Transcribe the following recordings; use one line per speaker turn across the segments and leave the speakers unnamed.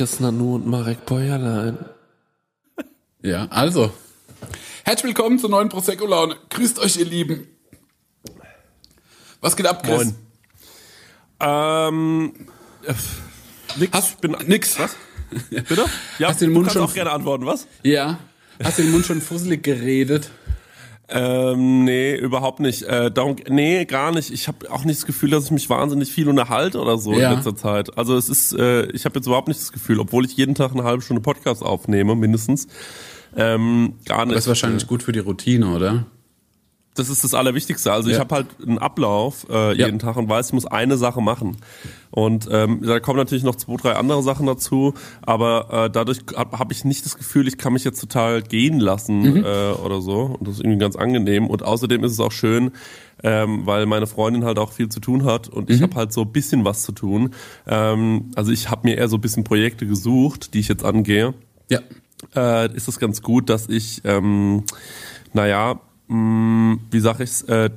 Chris Nanu und Marek Bäuerlein.
Ja, also. Herzlich willkommen zur neuen Prosecco Laune. Grüßt euch, ihr Lieben. Was geht ab, Chris?
Moin. Ähm, äh, nix.
Hast-
bin,
nix.
Was? Bitte? Ja,
Hast du den Mund
kannst
schon-
auch gerne antworten, was?
Ja. Hast du den Mund schon fusselig geredet?
Ähm, nee, überhaupt nicht. Äh, darum, nee, gar nicht. Ich habe auch nicht das Gefühl, dass ich mich wahnsinnig viel unterhalte oder so
Ja.
in letzter Zeit. Also es ist, äh, ich habe jetzt überhaupt nicht das Gefühl, obwohl ich jeden Tag eine halbe Stunde Podcast aufnehme, mindestens. Ähm, gar nicht.
Das ist wahrscheinlich gut für die Routine, oder?
Das ist das Allerwichtigste. Also ich
Ja.
habe halt einen Ablauf äh,
Ja.
jeden Tag und weiß, ich muss eine Sache machen. Und ähm, da kommen natürlich noch zwei, drei andere Sachen dazu, aber äh, dadurch habe hab ich nicht das Gefühl, ich kann mich jetzt total gehen lassen
Mhm.
äh, oder so. Und das ist irgendwie ganz angenehm. Und außerdem ist es auch schön, ähm, weil meine Freundin halt auch viel zu tun hat und
Mhm.
ich habe halt so ein bisschen was zu tun. Ähm, also ich habe mir eher so ein bisschen Projekte gesucht, die ich jetzt angehe
Ja.
äh, ist es ganz gut, dass ich, ähm, naja, mh, wie sag ich's, äh,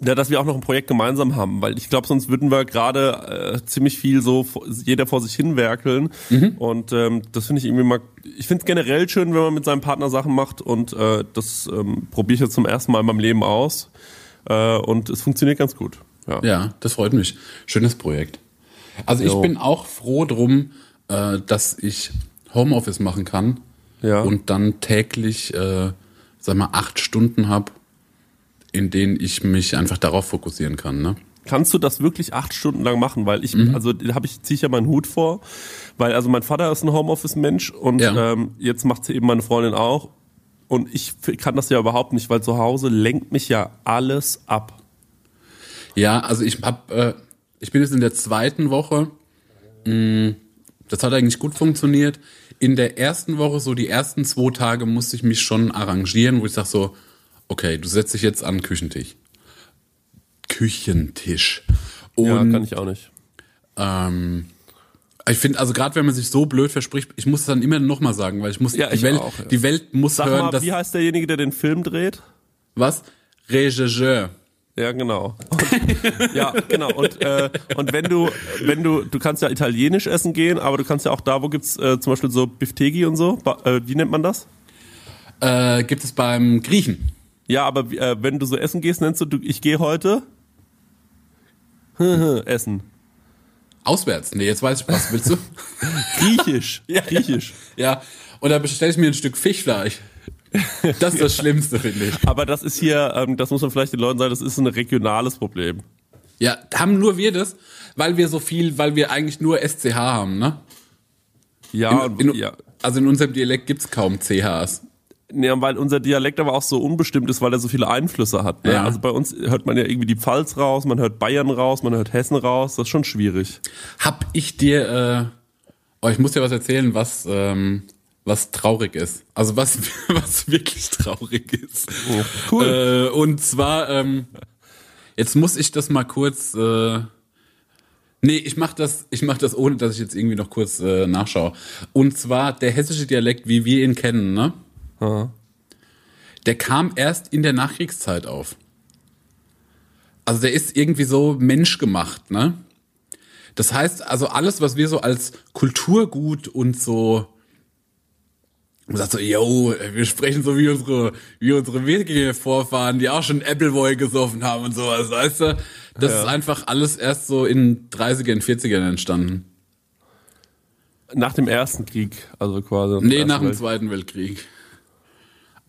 ja, dass wir auch noch ein Projekt gemeinsam haben, weil ich glaube, sonst würden wir gerade äh, ziemlich viel so jeder vor sich hin werkeln und ähm, das finde ich irgendwie mal, ich finde es generell schön, wenn man mit seinem Partner Sachen macht und äh, das ähm, probiere ich jetzt zum ersten Mal in meinem Leben aus äh, und es funktioniert ganz gut. Ja.
Ja, das freut mich. Schönes Projekt. Also ich
Jo.
bin auch froh drum, äh, dass ich Homeoffice machen kann
Ja.
und dann täglich, äh, sag mal, acht Stunden habe, in denen ich mich einfach darauf fokussieren kann. Ne?
Kannst du das wirklich acht Stunden lang machen? Weil ich,
Mhm.
also da habe ich, ziehe ich ja meinen Hut vor, weil also mein Vater ist ein Homeoffice-Mensch und
Ja.
ähm, jetzt macht sie eben meine Freundin auch. Und ich kann das ja überhaupt nicht, weil zu Hause lenkt mich ja alles ab.
Ja, also ich hab, äh, ich bin jetzt in der zweiten Woche. Mh, Das hat eigentlich gut funktioniert. In der ersten Woche, so die ersten zwei Tage, musste ich mich schon arrangieren, wo ich sag so, okay, du setzt dich jetzt an den Küchentisch. Küchentisch. Und
ja, kann ich auch nicht.
ähm, ich finde, also gerade wenn man sich so blöd verspricht, ich muss es dann immer noch mal sagen, weil ich muss
Ja,
die
ich
Welt,
auch, ja.
die Welt muss
Sag
hören,
mal,
dass
wie heißt derjenige, der den Film dreht?
was Regisseur.
Ja, genau. Und, ja, genau. Und, äh, und wenn du, wenn du, du kannst ja italienisch essen gehen, aber du kannst ja auch da, wo gibt's äh, zum Beispiel so Biftegi und so, ba äh, wie nennt man das?
Äh, gibt es beim Griechen?
Ja, aber äh, wenn du so essen gehst, nennst du, du ich gehe heute essen.
Auswärts. Nee, jetzt weiß ich, was willst du?
Griechisch.
Ja,
Griechisch.
Ja, und da bestelle ich mir ein Stück Fischfleisch. Das ist das Schlimmste, finde ich.
Aber das ist hier, ähm, das muss man vielleicht den Leuten sagen, das ist ein regionales Problem.
Ja, haben nur wir das, weil wir so viel, weil wir eigentlich nur SCH haben, ne?
Ja,
In, in,
ja.
Also in unserem Dialekt gibt's kaum CHs.
Nee, weil unser Dialekt aber auch so unbestimmt ist, weil er so viele Einflüsse hat. Ne?
Ja.
Also bei uns hört man ja irgendwie die Pfalz raus, man hört Bayern raus, man hört Hessen raus. Das ist schon schwierig.
Hab ich dir, äh, oh, ich muss dir was erzählen, was, ähm, was traurig ist. Also was, was wirklich traurig ist.
cool.
Äh, und zwar, ähm, jetzt muss ich das mal kurz, äh, nee, ich mach das, ich mach das ohne, dass ich jetzt irgendwie noch kurz äh, nachschaue. Und zwar der hessische Dialekt, wie wir ihn kennen, ne?
Aha.
Der kam erst in der Nachkriegszeit auf. Also der ist irgendwie so menschgemacht, ne? Das heißt, also alles, was wir so als Kulturgut und so man sagt so, yo, wir sprechen so wie unsere, wie unsere Wikinger-Vorfahren, die auch schon Appleboy gesoffen haben und sowas, weißt du? Das ist einfach alles erst so in 30ern, 40ern entstanden.
Nach dem ersten Krieg, also quasi.
Nee, nach dem
Welt-
Zweiten Weltkrieg.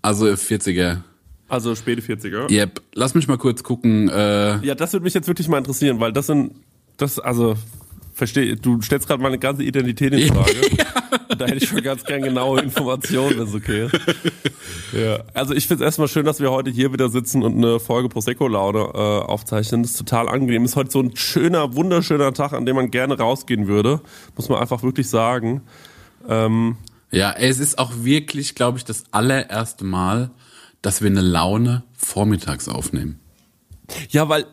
Also 40er.
Also späte 40er.
Yep. Lass mich mal kurz gucken. Äh,
Ja, das würde mich jetzt wirklich mal interessieren, weil das sind, das, also, verstehe, du stellst gerade meine ganze Identität in Frage. Da hätte ich schon ganz gern genaue Informationen, wenn es okay ist. Ja. Also ich finde es erstmal schön, dass wir heute hier wieder sitzen und eine Folge Prosecco-Laune äh, aufzeichnen. Das ist total angenehm. Ist heute so ein schöner, wunderschöner Tag, an dem man gerne rausgehen würde. Muss man einfach wirklich sagen. Ähm,
ja, es ist auch wirklich, glaube ich, das allererste Mal, dass wir eine Laune vormittags aufnehmen.
Ja, weil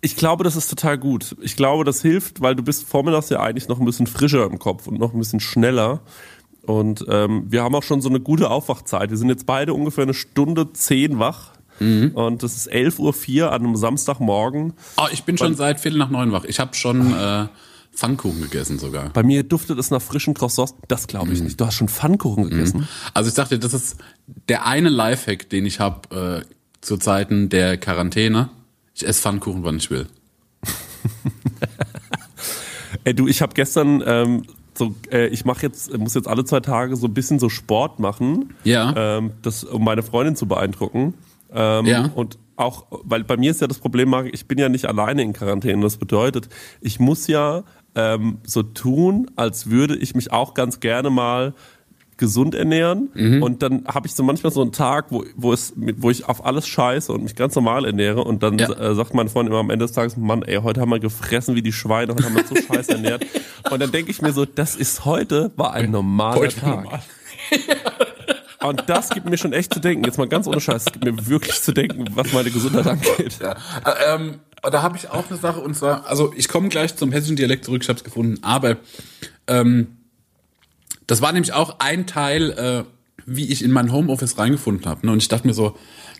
ich glaube, das ist total gut. Ich glaube, das hilft, weil du bist vormittags ja eigentlich noch ein bisschen frischer im Kopf und noch ein bisschen schneller. Und ähm, wir haben auch schon so eine gute Aufwachzeit. Wir sind jetzt beide ungefähr eine Stunde zehn wach. Und das ist 11.04 Uhr an einem Samstagmorgen.
Oh, ich bin schon seit Viertel nach neun wach. Ich habe schon äh, Pfannkuchen gegessen sogar.
Bei mir duftet es nach frischen Croissants. Das glaube ich nicht. Du hast schon Pfannkuchen gegessen.
Also ich dachte, das ist der eine Lifehack, den ich habe äh, zu Zeiten der Quarantäne. Ich esse Pfannkuchen, wann ich will.
Ey, du, ich habe gestern ähm, so, äh, ich mache jetzt, muss jetzt alle zwei Tage so ein bisschen so Sport machen,
Ja.
ähm, das, um meine Freundin zu beeindrucken. Ähm,
Ja.
Und auch, weil bei mir ist ja das Problem, Marc, ich bin ja nicht alleine in Quarantäne. Das bedeutet, ich muss ja ähm, so tun, als würde ich mich auch ganz gerne mal gesund ernähren
Mhm.
und dann habe ich so manchmal so einen Tag, wo, wo, es, wo ich auf alles scheiße und mich ganz normal ernähre und dann
Ja.
äh, sagt meine Freundin immer am Ende des Tages, Mann, ey, heute haben wir gefressen wie die Schweine, heute haben wir uns so scheiße ernährt und dann denke ich mir so, das ist heute, war ein normaler
Heute
Tag.
normal.
Und das gibt mir schon echt zu denken, jetzt mal ganz ohne Scheiß, es gibt mir wirklich zu denken, was meine Gesundheit angeht.
Ja. Äh, ähm, da habe ich auch eine Sache und zwar, also ich komme gleich zum hessischen Dialekt zurück, ich habe es gefunden, aber ähm, das war nämlich auch ein Teil, äh, wie ich in mein Homeoffice reingefunden habe. Ne? Und ich dachte mir so,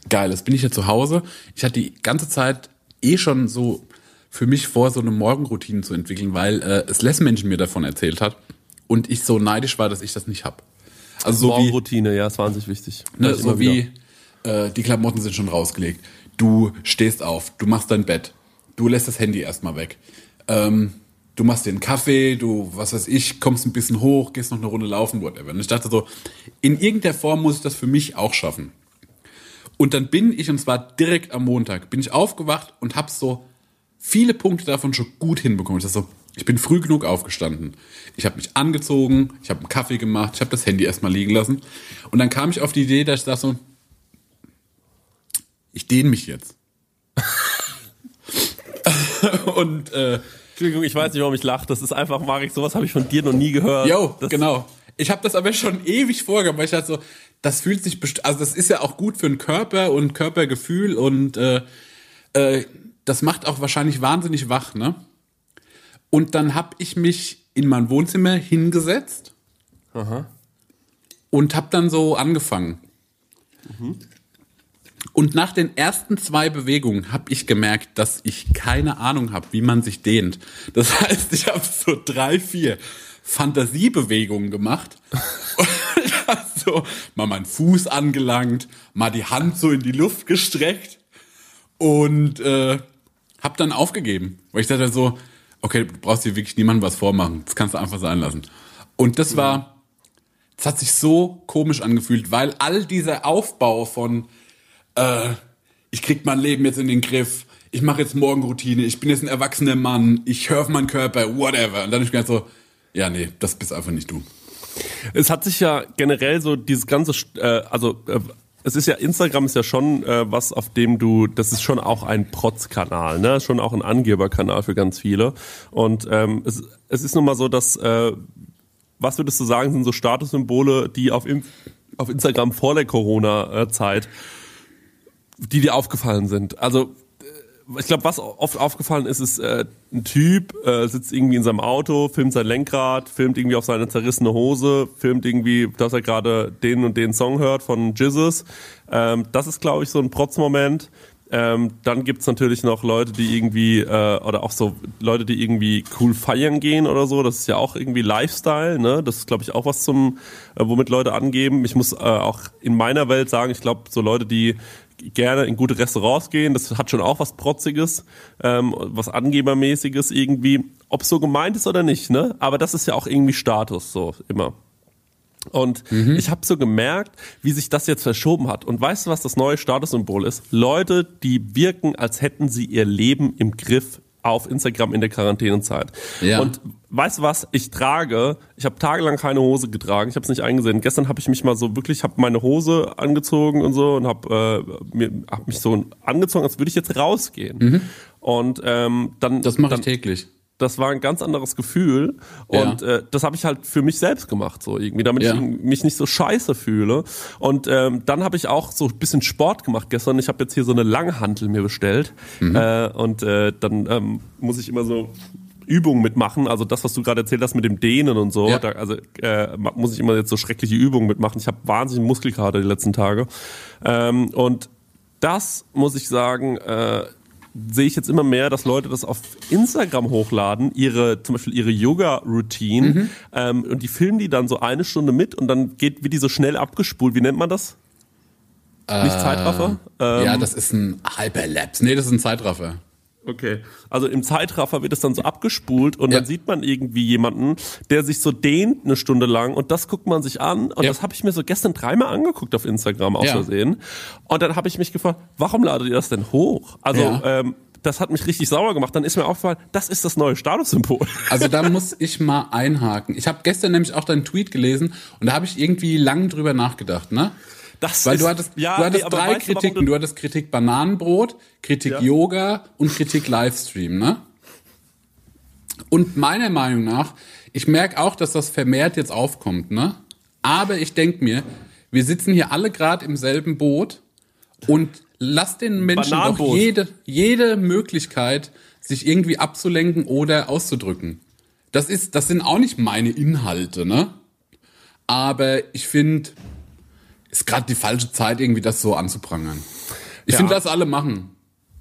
geil, jetzt bin ich hier zu Hause. Ich hatte die ganze Zeit eh schon so für mich vor, so eine Morgenroutine zu entwickeln, weil äh, es Les Menschen mir davon erzählt hat und ich so neidisch war, dass ich das nicht habe. Also so wie,
Morgenroutine, ja, ist wahnsinnig wichtig.
Ne, so wie äh, die Klamotten sind schon rausgelegt. Du stehst auf, du machst dein Bett, du lässt das Handy erstmal weg. Ähm, du machst dir einen Kaffee, du, was weiß ich, kommst ein bisschen hoch, gehst noch eine Runde laufen, whatever. Und ich dachte so, in irgendeiner Form muss ich das für mich auch schaffen. Und dann bin ich, und zwar direkt am Montag, bin ich aufgewacht und habe so viele Punkte davon schon gut hinbekommen. Ich so, ich bin früh genug aufgestanden. Ich habe mich angezogen, ich habe einen Kaffee gemacht, ich habe das Handy erstmal liegen lassen. Und dann kam ich auf die Idee, dass ich dachte so, ich dehne mich jetzt. und äh,
Entschuldigung, ich weiß nicht, warum ich lache. Das ist einfach, Marek, sowas habe ich von dir noch nie gehört.
Jo,
das,
genau. Ich habe das aber schon ewig vorgehabt, weil ich dachte so, das fühlt sich, also das ist ja auch gut für den Körper und Körpergefühl und äh, äh, das macht auch wahrscheinlich wahnsinnig wach, ne? Und dann habe ich mich in mein Wohnzimmer hingesetzt und habe dann so angefangen. Und nach den ersten zwei Bewegungen habe ich gemerkt, dass ich keine Ahnung habe, wie man sich dehnt. Das heißt, ich habe so drei, vier Fantasiebewegungen gemacht. Und ich hab so mal meinen Fuß angelangt, mal die Hand so in die Luft gestreckt und äh, habe dann aufgegeben. Weil ich dachte so, okay, du brauchst dir wirklich niemandem was vormachen. Das kannst du einfach sein lassen. Und das war, das hat sich so komisch angefühlt, weil all dieser Aufbau von äh, ich krieg mein Leben jetzt in den Griff, ich mache jetzt Morgenroutine, ich bin jetzt ein erwachsener Mann, ich höre auf meinen Körper, whatever. Und dann hab ich gedacht so, ja, nee, das bist einfach nicht du.
Es hat sich ja generell so dieses ganze, äh, also äh, es ist ja, Instagram ist ja schon äh, was, auf dem du, das ist schon auch ein Protzkanal, ne? Schon auch ein Angeberkanal für ganz viele. Und ähm, es, es ist nun mal so, dass, äh, was würdest du sagen, sind so Statussymbole, die auf, auf Instagram vor der Corona-Zeit, die dir aufgefallen sind? Also ich glaube, was oft aufgefallen ist, ist äh, ein Typ äh, sitzt irgendwie in seinem Auto, filmt sein Lenkrad, filmt irgendwie auf seine zerrissene Hose, filmt irgendwie, dass er gerade den und den Song hört von Jesus. Ähm, das ist, glaube ich, so ein Protzmoment. Ähm, dann gibt's natürlich noch Leute, die irgendwie, äh, oder auch so Leute, die irgendwie cool feiern gehen oder so. Das ist ja auch irgendwie Lifestyle, ne? Das ist, glaube ich, auch was zum, äh, womit Leute angeben. Ich muss äh, auch in meiner Welt sagen, ich glaube, so Leute, die gerne in gute Restaurants gehen, das hat schon auch was Protziges, ähm, was Angebermäßiges irgendwie, ob so gemeint ist oder nicht, ne? Aber das ist ja auch irgendwie Status, so immer. Und ich habe so gemerkt, wie sich das jetzt verschoben hat. Und weißt du, was das neue Statussymbol ist? Leute, die wirken, als hätten sie ihr Leben im Griff auf Instagram in der Quarantänezeit.
Ja.
Und weißt du was? Ich trage, ich habe tagelang keine Hose getragen. Ich habe es nicht eingesehen. Gestern habe ich mich mal so wirklich, habe meine Hose angezogen und so und habe äh, mir hab mich so angezogen, als würde ich jetzt rausgehen. Und ähm, dann
Mhm. Das mache
dann,
ich täglich.
Das war ein ganz anderes Gefühl und
Ja.
äh, das habe ich halt für mich selbst gemacht so irgendwie, damit
Ja.
ich mich nicht so scheiße fühle. Und ähm, dann habe ich auch so ein bisschen Sport gemacht gestern. Ich habe jetzt hier so eine Langhantel mir bestellt
Mhm.
äh, und äh, dann ähm, muss ich immer so Übungen mitmachen, also das, was du gerade erzählt hast mit dem Dehnen und so,
Ja.
da, also äh, muss ich immer jetzt so schreckliche Übungen mitmachen. Ich habe wahnsinnig Muskelkater die letzten Tage ähm, und das muss ich sagen, äh, sehe ich jetzt immer mehr, dass Leute das auf Instagram hochladen, ihre zum Beispiel ihre Yoga-Routine mhm. ähm, und die filmen die dann so eine Stunde mit und dann geht wie die so schnell abgespult. Wie nennt man das?
Äh, Nicht Zeitraffer? Ähm, ja, das ist ein Hyperlapse. Nee, das ist ein Zeitraffer.
Okay. Also im Zeitraffer wird es dann so abgespult und ja. dann sieht man irgendwie jemanden, der sich so dehnt eine Stunde lang und das guckt man sich an und ja. das habe ich mir so gestern dreimal angeguckt auf Instagram aus ja. Versehen. Und dann habe ich mich gefragt, warum ladet ihr das denn hoch? Also ähm, das hat mich richtig sauer gemacht. Dann ist mir aufgefallen, das ist das neue Statussymbol.
Also da muss ich mal einhaken. Ich habe gestern nämlich auch deinen Tweet gelesen und da habe ich irgendwie lang drüber nachgedacht, ne? Das Weil ist, du hattest, ja, du hattest nee, drei Kritiken. Du, hattest Kritik Bananenbrot, Kritik ja. Yoga und Kritik Livestream, ne? Und meiner Meinung nach, ich merke auch, dass das vermehrt jetzt aufkommt, ne? Aber ich denke mir, wir sitzen hier alle gerade im selben Boot und lass den Menschen doch jede, jede Möglichkeit, sich irgendwie abzulenken oder auszudrücken. Das ist, das sind auch nicht meine Inhalte, ne? Aber ich finde, ist gerade die falsche Zeit, irgendwie das so anzuprangern. Ich ja. finde, das alle machen.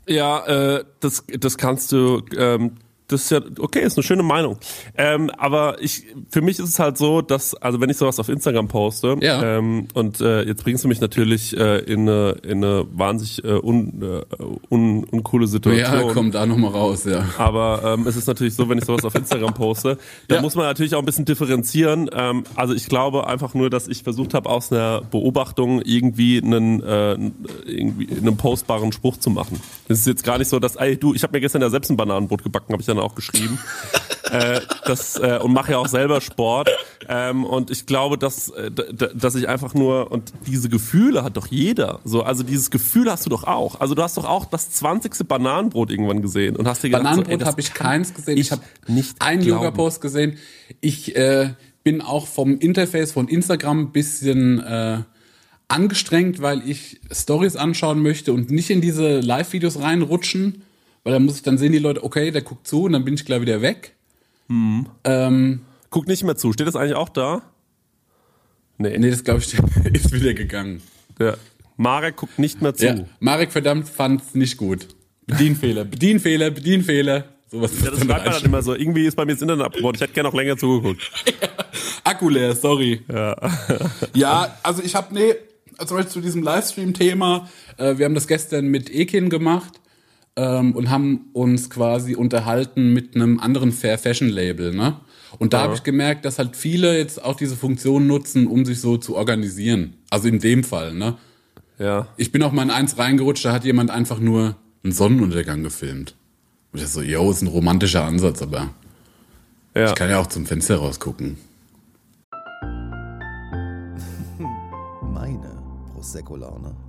Ja, äh, das, das kannst du ähm, das ist ja okay, ist eine schöne Meinung. Ähm, aber ich, für mich ist es halt so, dass, also wenn ich sowas auf Instagram poste, ja. ähm, und äh, jetzt bringst du mich natürlich äh, in, eine, in eine wahnsinnig äh, un, äh, un, uncoole Situation.
Ja, kommt da nochmal raus, ja.
Aber ähm, es ist natürlich so, wenn ich sowas auf Instagram poste, da ja. muss man natürlich auch ein bisschen differenzieren. Ähm, also ich glaube einfach nur, dass ich versucht habe, aus einer Beobachtung irgendwie einen, äh, irgendwie einen postbaren Spruch zu machen. Es ist jetzt gar nicht so, dass, ey, du, ich habe mir gestern ja selbst ein Bananenbrot gebacken, habe ich dann auch geschrieben. äh, das, äh, und mache ja auch selber Sport. Ähm, und ich glaube, dass, äh, dass ich einfach nur, und diese Gefühle hat doch jeder. So, also dieses Gefühl hast du doch auch. Also du hast doch auch das 20. Bananenbrot irgendwann gesehen und hast dir
gedacht, Bananenbrot so, habe ich keins gesehen. Ich, ich habe nicht einen Yoga-Post gesehen. Ich äh, bin auch vom Interface von Instagram ein bisschen äh, angestrengt, weil ich Stories anschauen möchte und nicht in diese Live-Videos reinrutschen weil dann muss ich dann sehen die Leute, okay, der guckt zu und dann bin ich gleich wieder weg.
Hm. Ähm, Guckt nicht mehr zu. Steht das eigentlich auch da?
Nee. Nee, das glaube ich ist wieder gegangen.
Ja. Marek guckt nicht mehr zu. Ja.
Marek verdammt fand's nicht gut. Bedienfehler, Bedienfehler, Bedienfehler.
Sowas ja, das schreibt man dann immer so. Irgendwie ist bei mir das Internet abgebaut. Ich hätte gerne noch länger zugeguckt.
ja. Akku leer, sorry. Ja, ja also ich habe, nee, zum Beispiel zu diesem Livestream-Thema, äh, wir haben das gestern mit Ekin gemacht ähm, und haben uns quasi unterhalten mit einem anderen Fair Fashion Label, ne? Und da ja. habe ich gemerkt, dass halt viele jetzt auch diese Funktion nutzen, um sich so zu organisieren. Also in dem Fall, ne?
Ja.
Ich bin auch mal in eins reingerutscht, da hat jemand einfach nur einen Sonnenuntergang gefilmt. Und ich so, yo, ist ein romantischer Ansatz, aber ja. ich kann ja auch zum Fenster rausgucken.
Meine Prosecco-Laune.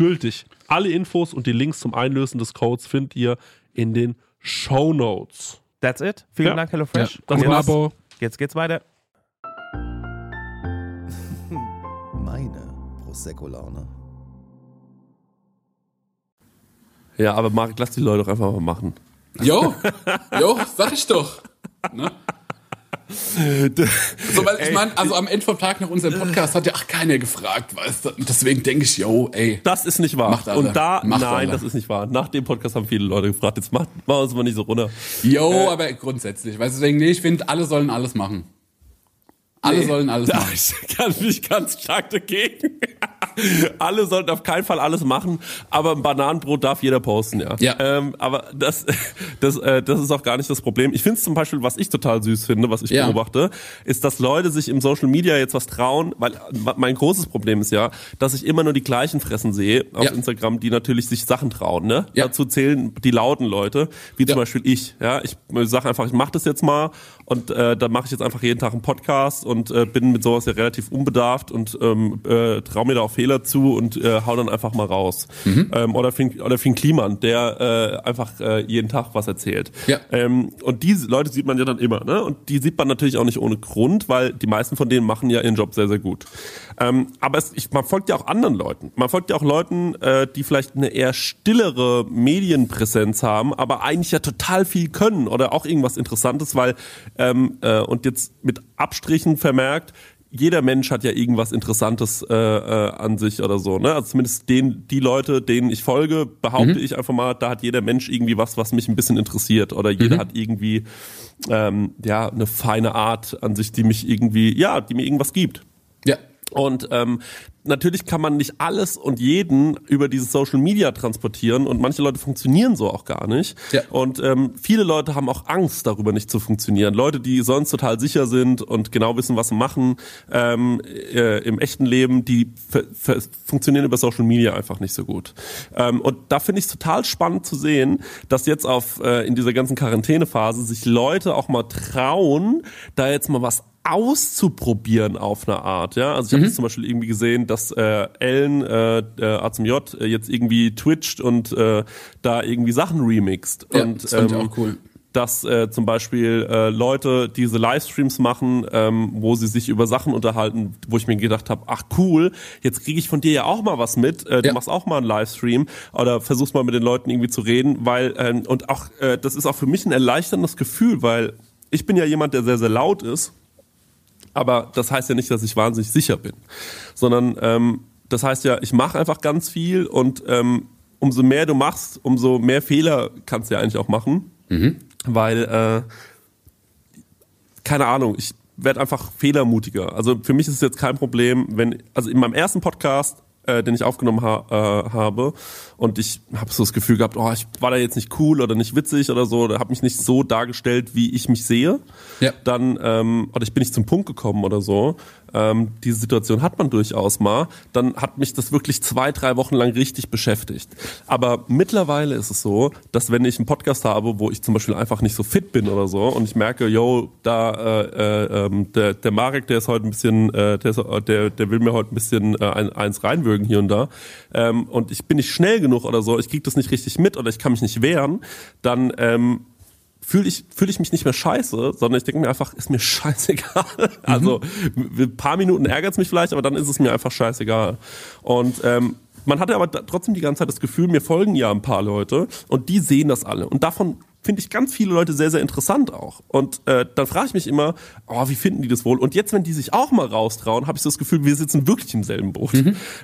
gültig. Alle Infos und die Links zum Einlösen des Codes findet ihr in den Show Notes.
That's it. Vielen
Ja.
Dank, HelloFresh.
Das war
jetzt,
Abo.
jetzt geht's weiter.
Meine Prosecco-Laune.
Ja, aber Marc, lass die Leute doch einfach mal machen.
Jo, jo, sag ich doch. Ne? So, weil ich meine, also am Ende vom Tag nach unserem Podcast hat ja auch keiner gefragt, weißt du? Deswegen denke ich, yo, ey.
Das ist nicht wahr.
Macht alle.
Und da,
Macht
nein,
alle.
das ist nicht wahr. Nach dem Podcast haben viele Leute gefragt, jetzt macht, machen uns mal nicht so runter.
Yo, aber grundsätzlich, weißt du, deswegen, nee, ich finde, alle sollen alles machen. Alle sollen alles
Da
machen.
ich kann mich ganz stark dagegen. Alle sollten auf keinen Fall alles machen, aber ein Bananenbrot darf jeder posten, ja.
Ja.
Ähm, aber das, das, äh, das ist auch gar nicht das Problem. Ich finde es zum Beispiel, was ich total süß finde, was ich
Ja.
beobachte, ist, dass Leute sich im Social Media jetzt was trauen, weil äh, mein großes Problem ist ja, dass ich immer nur die gleichen Fressen sehe auf
Ja.
Instagram, die natürlich sich Sachen trauen. Ne?
Ja.
Dazu zählen die lauten Leute, wie zum. Beispiel ich. Ja, ich sage einfach, ich mache das jetzt mal und äh, dann mache ich jetzt einfach jeden Tag einen Podcast und äh, bin mit sowas ja relativ unbedarft und ähm, äh, traue mir da auch Fehler zu und äh, hau dann einfach mal raus.
Mhm.
Ähm, oder Finn, oder Finn Kliman, der äh, einfach äh, jeden Tag was erzählt.
Ja.
Ähm, und diese Leute sieht man ja dann immer, ne? Und die sieht man natürlich auch nicht ohne Grund, weil die meisten von denen machen ja ihren Job sehr, sehr gut. Ähm, aber es, ich, man folgt ja auch anderen Leuten. Man folgt ja auch Leuten, äh, die vielleicht eine eher stillere Medienpräsenz haben, aber eigentlich ja total viel können oder auch irgendwas Interessantes, weil ähm, äh, und jetzt mit Abstrichen vermerkt, jeder Mensch hat ja irgendwas Interessantes äh, äh, an sich oder so, ne? Also zumindest den, die Leute, denen ich folge, behaupte ich einfach mal, da hat jeder Mensch irgendwie was, was mich ein bisschen interessiert oder jeder hat irgendwie ähm, ja eine feine Art an sich, die mich irgendwie, ja, die mir irgendwas gibt. Und ähm, natürlich kann man nicht alles und jeden über dieses Social Media transportieren und manche Leute funktionieren so auch gar nicht.
Ja.
Und ähm, viele Leute haben auch Angst, darüber nicht zu funktionieren. Leute, die sonst total sicher sind und genau wissen, was sie machen ähm, äh, im echten Leben, die funktionieren über Social Media einfach nicht so gut. Ähm, und da finde ich es total spannend zu sehen, dass jetzt auf äh, in dieser ganzen Quarantänephase sich Leute auch mal trauen, da jetzt mal was auszuprobieren auf eine Art, ja. Also ich habe jetzt zum Beispiel irgendwie gesehen, dass äh, Ellen äh, der A zum J äh, jetzt irgendwie twitcht und äh, da irgendwie Sachen remixt.
Ja,
und,
das fand ich
ähm,
auch cool.
dass äh, zum Beispiel äh, Leute diese Livestreams machen, ähm, wo sie sich über Sachen unterhalten, wo ich mir gedacht habe, ach cool, jetzt kriege ich von dir ja auch mal was mit. Äh, du
Ja.
machst auch mal einen Livestream oder versuchst mal mit den Leuten irgendwie zu reden, weil ähm, und auch äh, das ist auch für mich ein erleichterndes Gefühl, weil ich bin ja jemand, der sehr sehr laut ist. Aber das heißt ja nicht, dass ich wahnsinnig sicher bin, sondern ähm, das heißt ja, ich mache einfach ganz viel und ähm, umso mehr du machst, umso mehr Fehler kannst du ja eigentlich auch machen, weil äh, keine Ahnung, ich werde einfach fehlermutiger. Also für mich ist es jetzt kein Problem, wenn also in meinem ersten Podcast äh, den ich aufgenommen ha äh, habe. Und ich habe so das Gefühl gehabt, oh, ich war da jetzt nicht cool oder nicht witzig oder so, oder habe mich nicht so dargestellt, wie ich mich sehe.
Ja.
Dann, ähm, oder ich bin nicht zum Punkt gekommen oder so. Ähm, diese Situation hat man durchaus mal. Dann hat mich das wirklich zwei, drei Wochen lang richtig beschäftigt. Aber mittlerweile ist es so, dass wenn ich einen Podcast habe, wo ich zum Beispiel einfach nicht so fit bin oder so und ich merke, yo, da äh, äh, ähm, der, der Marek, der ist heute ein bisschen, äh, der, ist, der, der will mir heute ein bisschen äh, ein, eins reinwürgen hier und da ähm, und ich bin nicht schnell genug oder so, ich krieg das nicht richtig mit oder ich kann mich nicht wehren, dann ähm, fühle ich, fühl ich mich nicht mehr scheiße, sondern ich denke mir einfach, ist mir scheißegal. Also ein paar Minuten ärgert es mich vielleicht, aber dann ist es mir einfach scheißegal. Und ähm, man hatte aber trotzdem die ganze Zeit das Gefühl, mir folgen ja ein paar Leute und die sehen das alle. Und davon finde ich ganz viele Leute sehr, sehr interessant auch. Und äh, dann frage ich mich immer, oh, wie finden die das wohl? Und jetzt, wenn die sich auch mal raustrauen, habe ich das Gefühl, wir sitzen wirklich im selben Boot.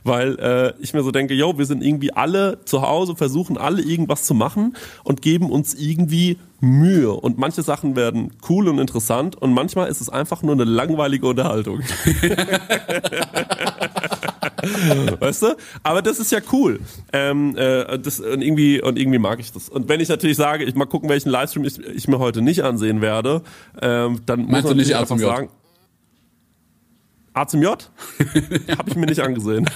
Weil äh, ich mir so denke, yo, wir sind irgendwie alle zu Hause, versuchen alle irgendwas zu machen und geben uns irgendwie Mühe. Und manche Sachen werden cool und interessant und manchmal ist es einfach nur eine langweilige Unterhaltung. weißt du? Aber das ist ja cool. Ähm, äh, das, und, irgendwie, und irgendwie mag ich das. Und wenn ich natürlich sage, ich mal gucken, welchen Livestream ich, ich mir heute nicht ansehen werde, ähm, dann muss
Meinst
man
du nicht
einfach sagen. A zum J? Habe ich mir nicht angesehen.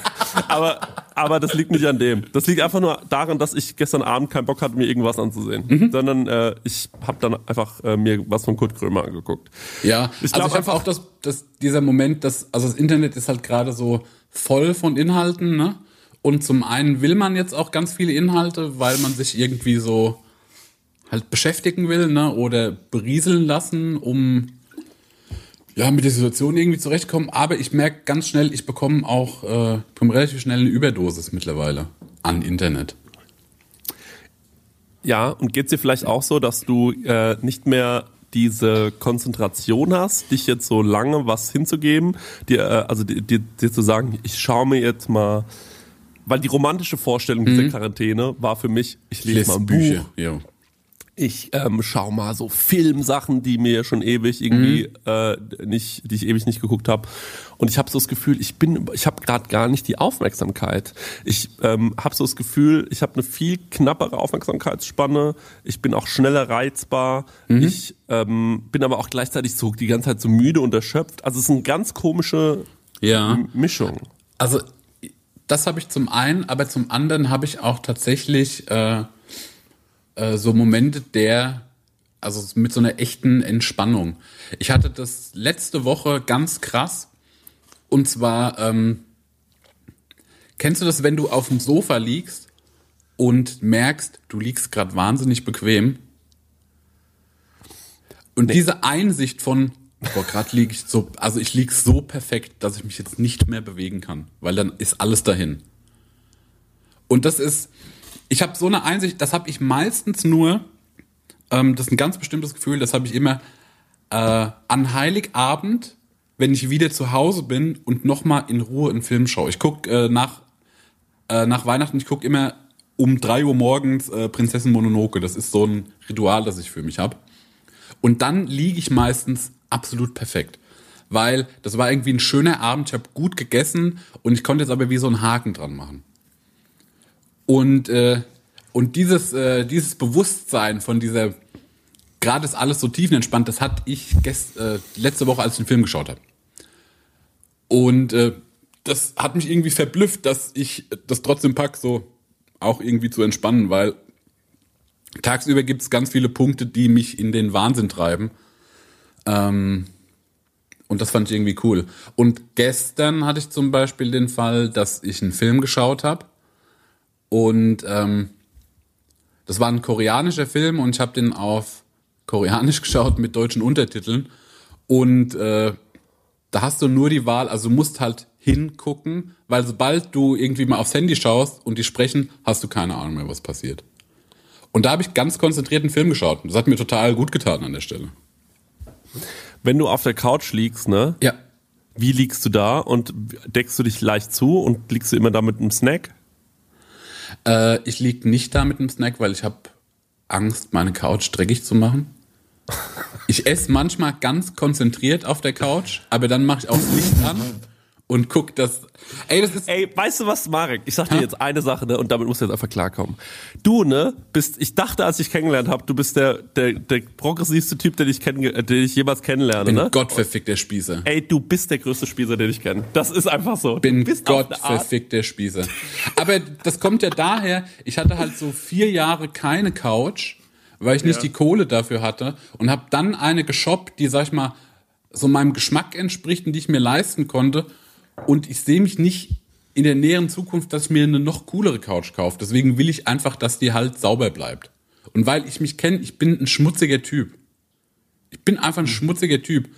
Aber, aber das liegt nicht an dem. Das liegt einfach nur daran, dass ich gestern Abend keinen Bock hatte, mir irgendwas anzusehen.
Mhm.
Sondern äh, ich habe dann einfach äh, mir was von Kurt Krömer angeguckt.
Ja,
Ich
also
glaub
ich habe
einfach-
auch das, das, dieser Moment, dass, also das Internet ist halt gerade so voll von Inhalten, ne? Und zum einen will man jetzt auch ganz viele Inhalte, weil man sich irgendwie so halt beschäftigen will, ne? Oder berieseln lassen, um ja mit der Situation irgendwie zurechtkommen. Aber ich merke ganz schnell, ich bekomme auch äh, bekomme relativ schnell eine Überdosis mittlerweile an Internet.
Ja, und geht's dir vielleicht auch so, dass du äh, nicht mehr diese Konzentration hast, dich jetzt so lange was hinzugeben, dir, äh, also dir, dir, dir zu sagen, ich schaue mir jetzt mal, weil die romantische Vorstellung dieser Quarantäne war für mich, ich lese mal ein Buch,
Jo.
Ich ähm, schau mal so Filmsachen, die mir schon ewig irgendwie äh, nicht, die ich ewig nicht geguckt habe. Und ich habe so das Gefühl, ich bin, ich habe gerade gar nicht die Aufmerksamkeit. Ich ähm, habe so das Gefühl, ich habe eine viel knappere Aufmerksamkeitsspanne. Ich bin auch schneller reizbar. Ich ähm, bin aber auch gleichzeitig so die ganze Zeit so müde und erschöpft. Also es ist eine ganz komische
Ja.
Mischung.
Also das habe ich zum einen, aber zum anderen habe ich auch tatsächlich äh, äh, so Momente der, also mit so einer echten Entspannung. Ich hatte das letzte Woche ganz krass. Und zwar, ähm, kennst du das, wenn du auf dem Sofa liegst und merkst, du liegst gerade wahnsinnig bequem? Und diese Einsicht von, boah, gerade liege ich so, also ich lieg so perfekt, dass ich mich jetzt nicht mehr bewegen kann, weil dann ist alles dahin. Und das ist, ich habe so eine Einsicht, das habe ich meistens nur, ähm, das ist ein ganz bestimmtes Gefühl, das habe ich immer äh, an Heiligabend, wenn ich wieder zu Hause bin und nochmal in Ruhe einen Film schaue. Ich gucke äh, nach, äh, nach Weihnachten, ich gucke immer um drei Uhr morgens äh, Prinzessin Mononoke. Das ist so ein Ritual, das ich für mich habe. Und dann liege ich meistens absolut perfekt. Weil das war irgendwie ein schöner Abend, ich habe gut gegessen und ich konnte jetzt aber wie so einen Haken dran machen. Und, äh, und dieses, äh, dieses Bewusstsein von dieser, gerade ist alles so tiefenentspannt, das hatte ich gest, äh, letzte Woche, als ich den Film geschaut habe. Und äh, das hat mich irgendwie verblüfft, dass ich das trotzdem pack, so auch irgendwie zu entspannen, weil tagsüber gibt es ganz viele Punkte, die mich in den Wahnsinn treiben. Ähm, und das fand ich irgendwie cool. Und gestern hatte ich zum Beispiel den Fall, dass ich einen Film geschaut habe. Und ähm, das war ein koreanischer Film und ich habe den auf Koreanisch geschaut mit deutschen Untertiteln. Und äh, da hast du nur die Wahl, also du musst halt hingucken, weil sobald du irgendwie mal aufs Handy schaust und die sprechen, hast du keine Ahnung mehr, was passiert. Und da habe ich ganz konzentriert einen Film geschaut. Das hat mir total gut getan an der Stelle.
Wenn du auf der Couch liegst, ne?
Ja.
Wie liegst du da und deckst du dich leicht zu und liegst du immer da mit einem Snack?
Äh, ich lieg nicht da mit einem Snack, weil ich habe Angst, meine Couch dreckig zu machen. Ich esse manchmal ganz konzentriert auf der Couch, aber dann mache ich auch das Licht an und guck das. Ey, das ist.
Ey, weißt du was, Marek? Ich sag dir jetzt eine Sache, ne, und damit musst du jetzt einfach klarkommen. Du, ne, bist, ich dachte, als ich kennengelernt habe, du bist der, der, der progressivste Typ, den ich, kenn, den ich jemals kennenlerne,
bin
ne?
gottverfickter Spießer.
Ey, du bist der größte Spießer, den ich kenne. Das ist einfach so.
bin
du eine Art-
gottverfickter Spießer. Aber das kommt ja daher, ich hatte halt so vier Jahre keine Couch, weil ich nicht
Ja.
die Kohle dafür hatte und habe dann eine geshoppt, die, sag ich mal, so meinem Geschmack entspricht und die ich mir leisten konnte. Und ich sehe mich nicht in der näheren Zukunft, dass ich mir eine noch coolere Couch kaufe. Deswegen will ich einfach, dass die halt sauber bleibt. Und weil ich mich kenne, ich bin ein schmutziger Typ. Ich bin einfach ein schmutziger Typ.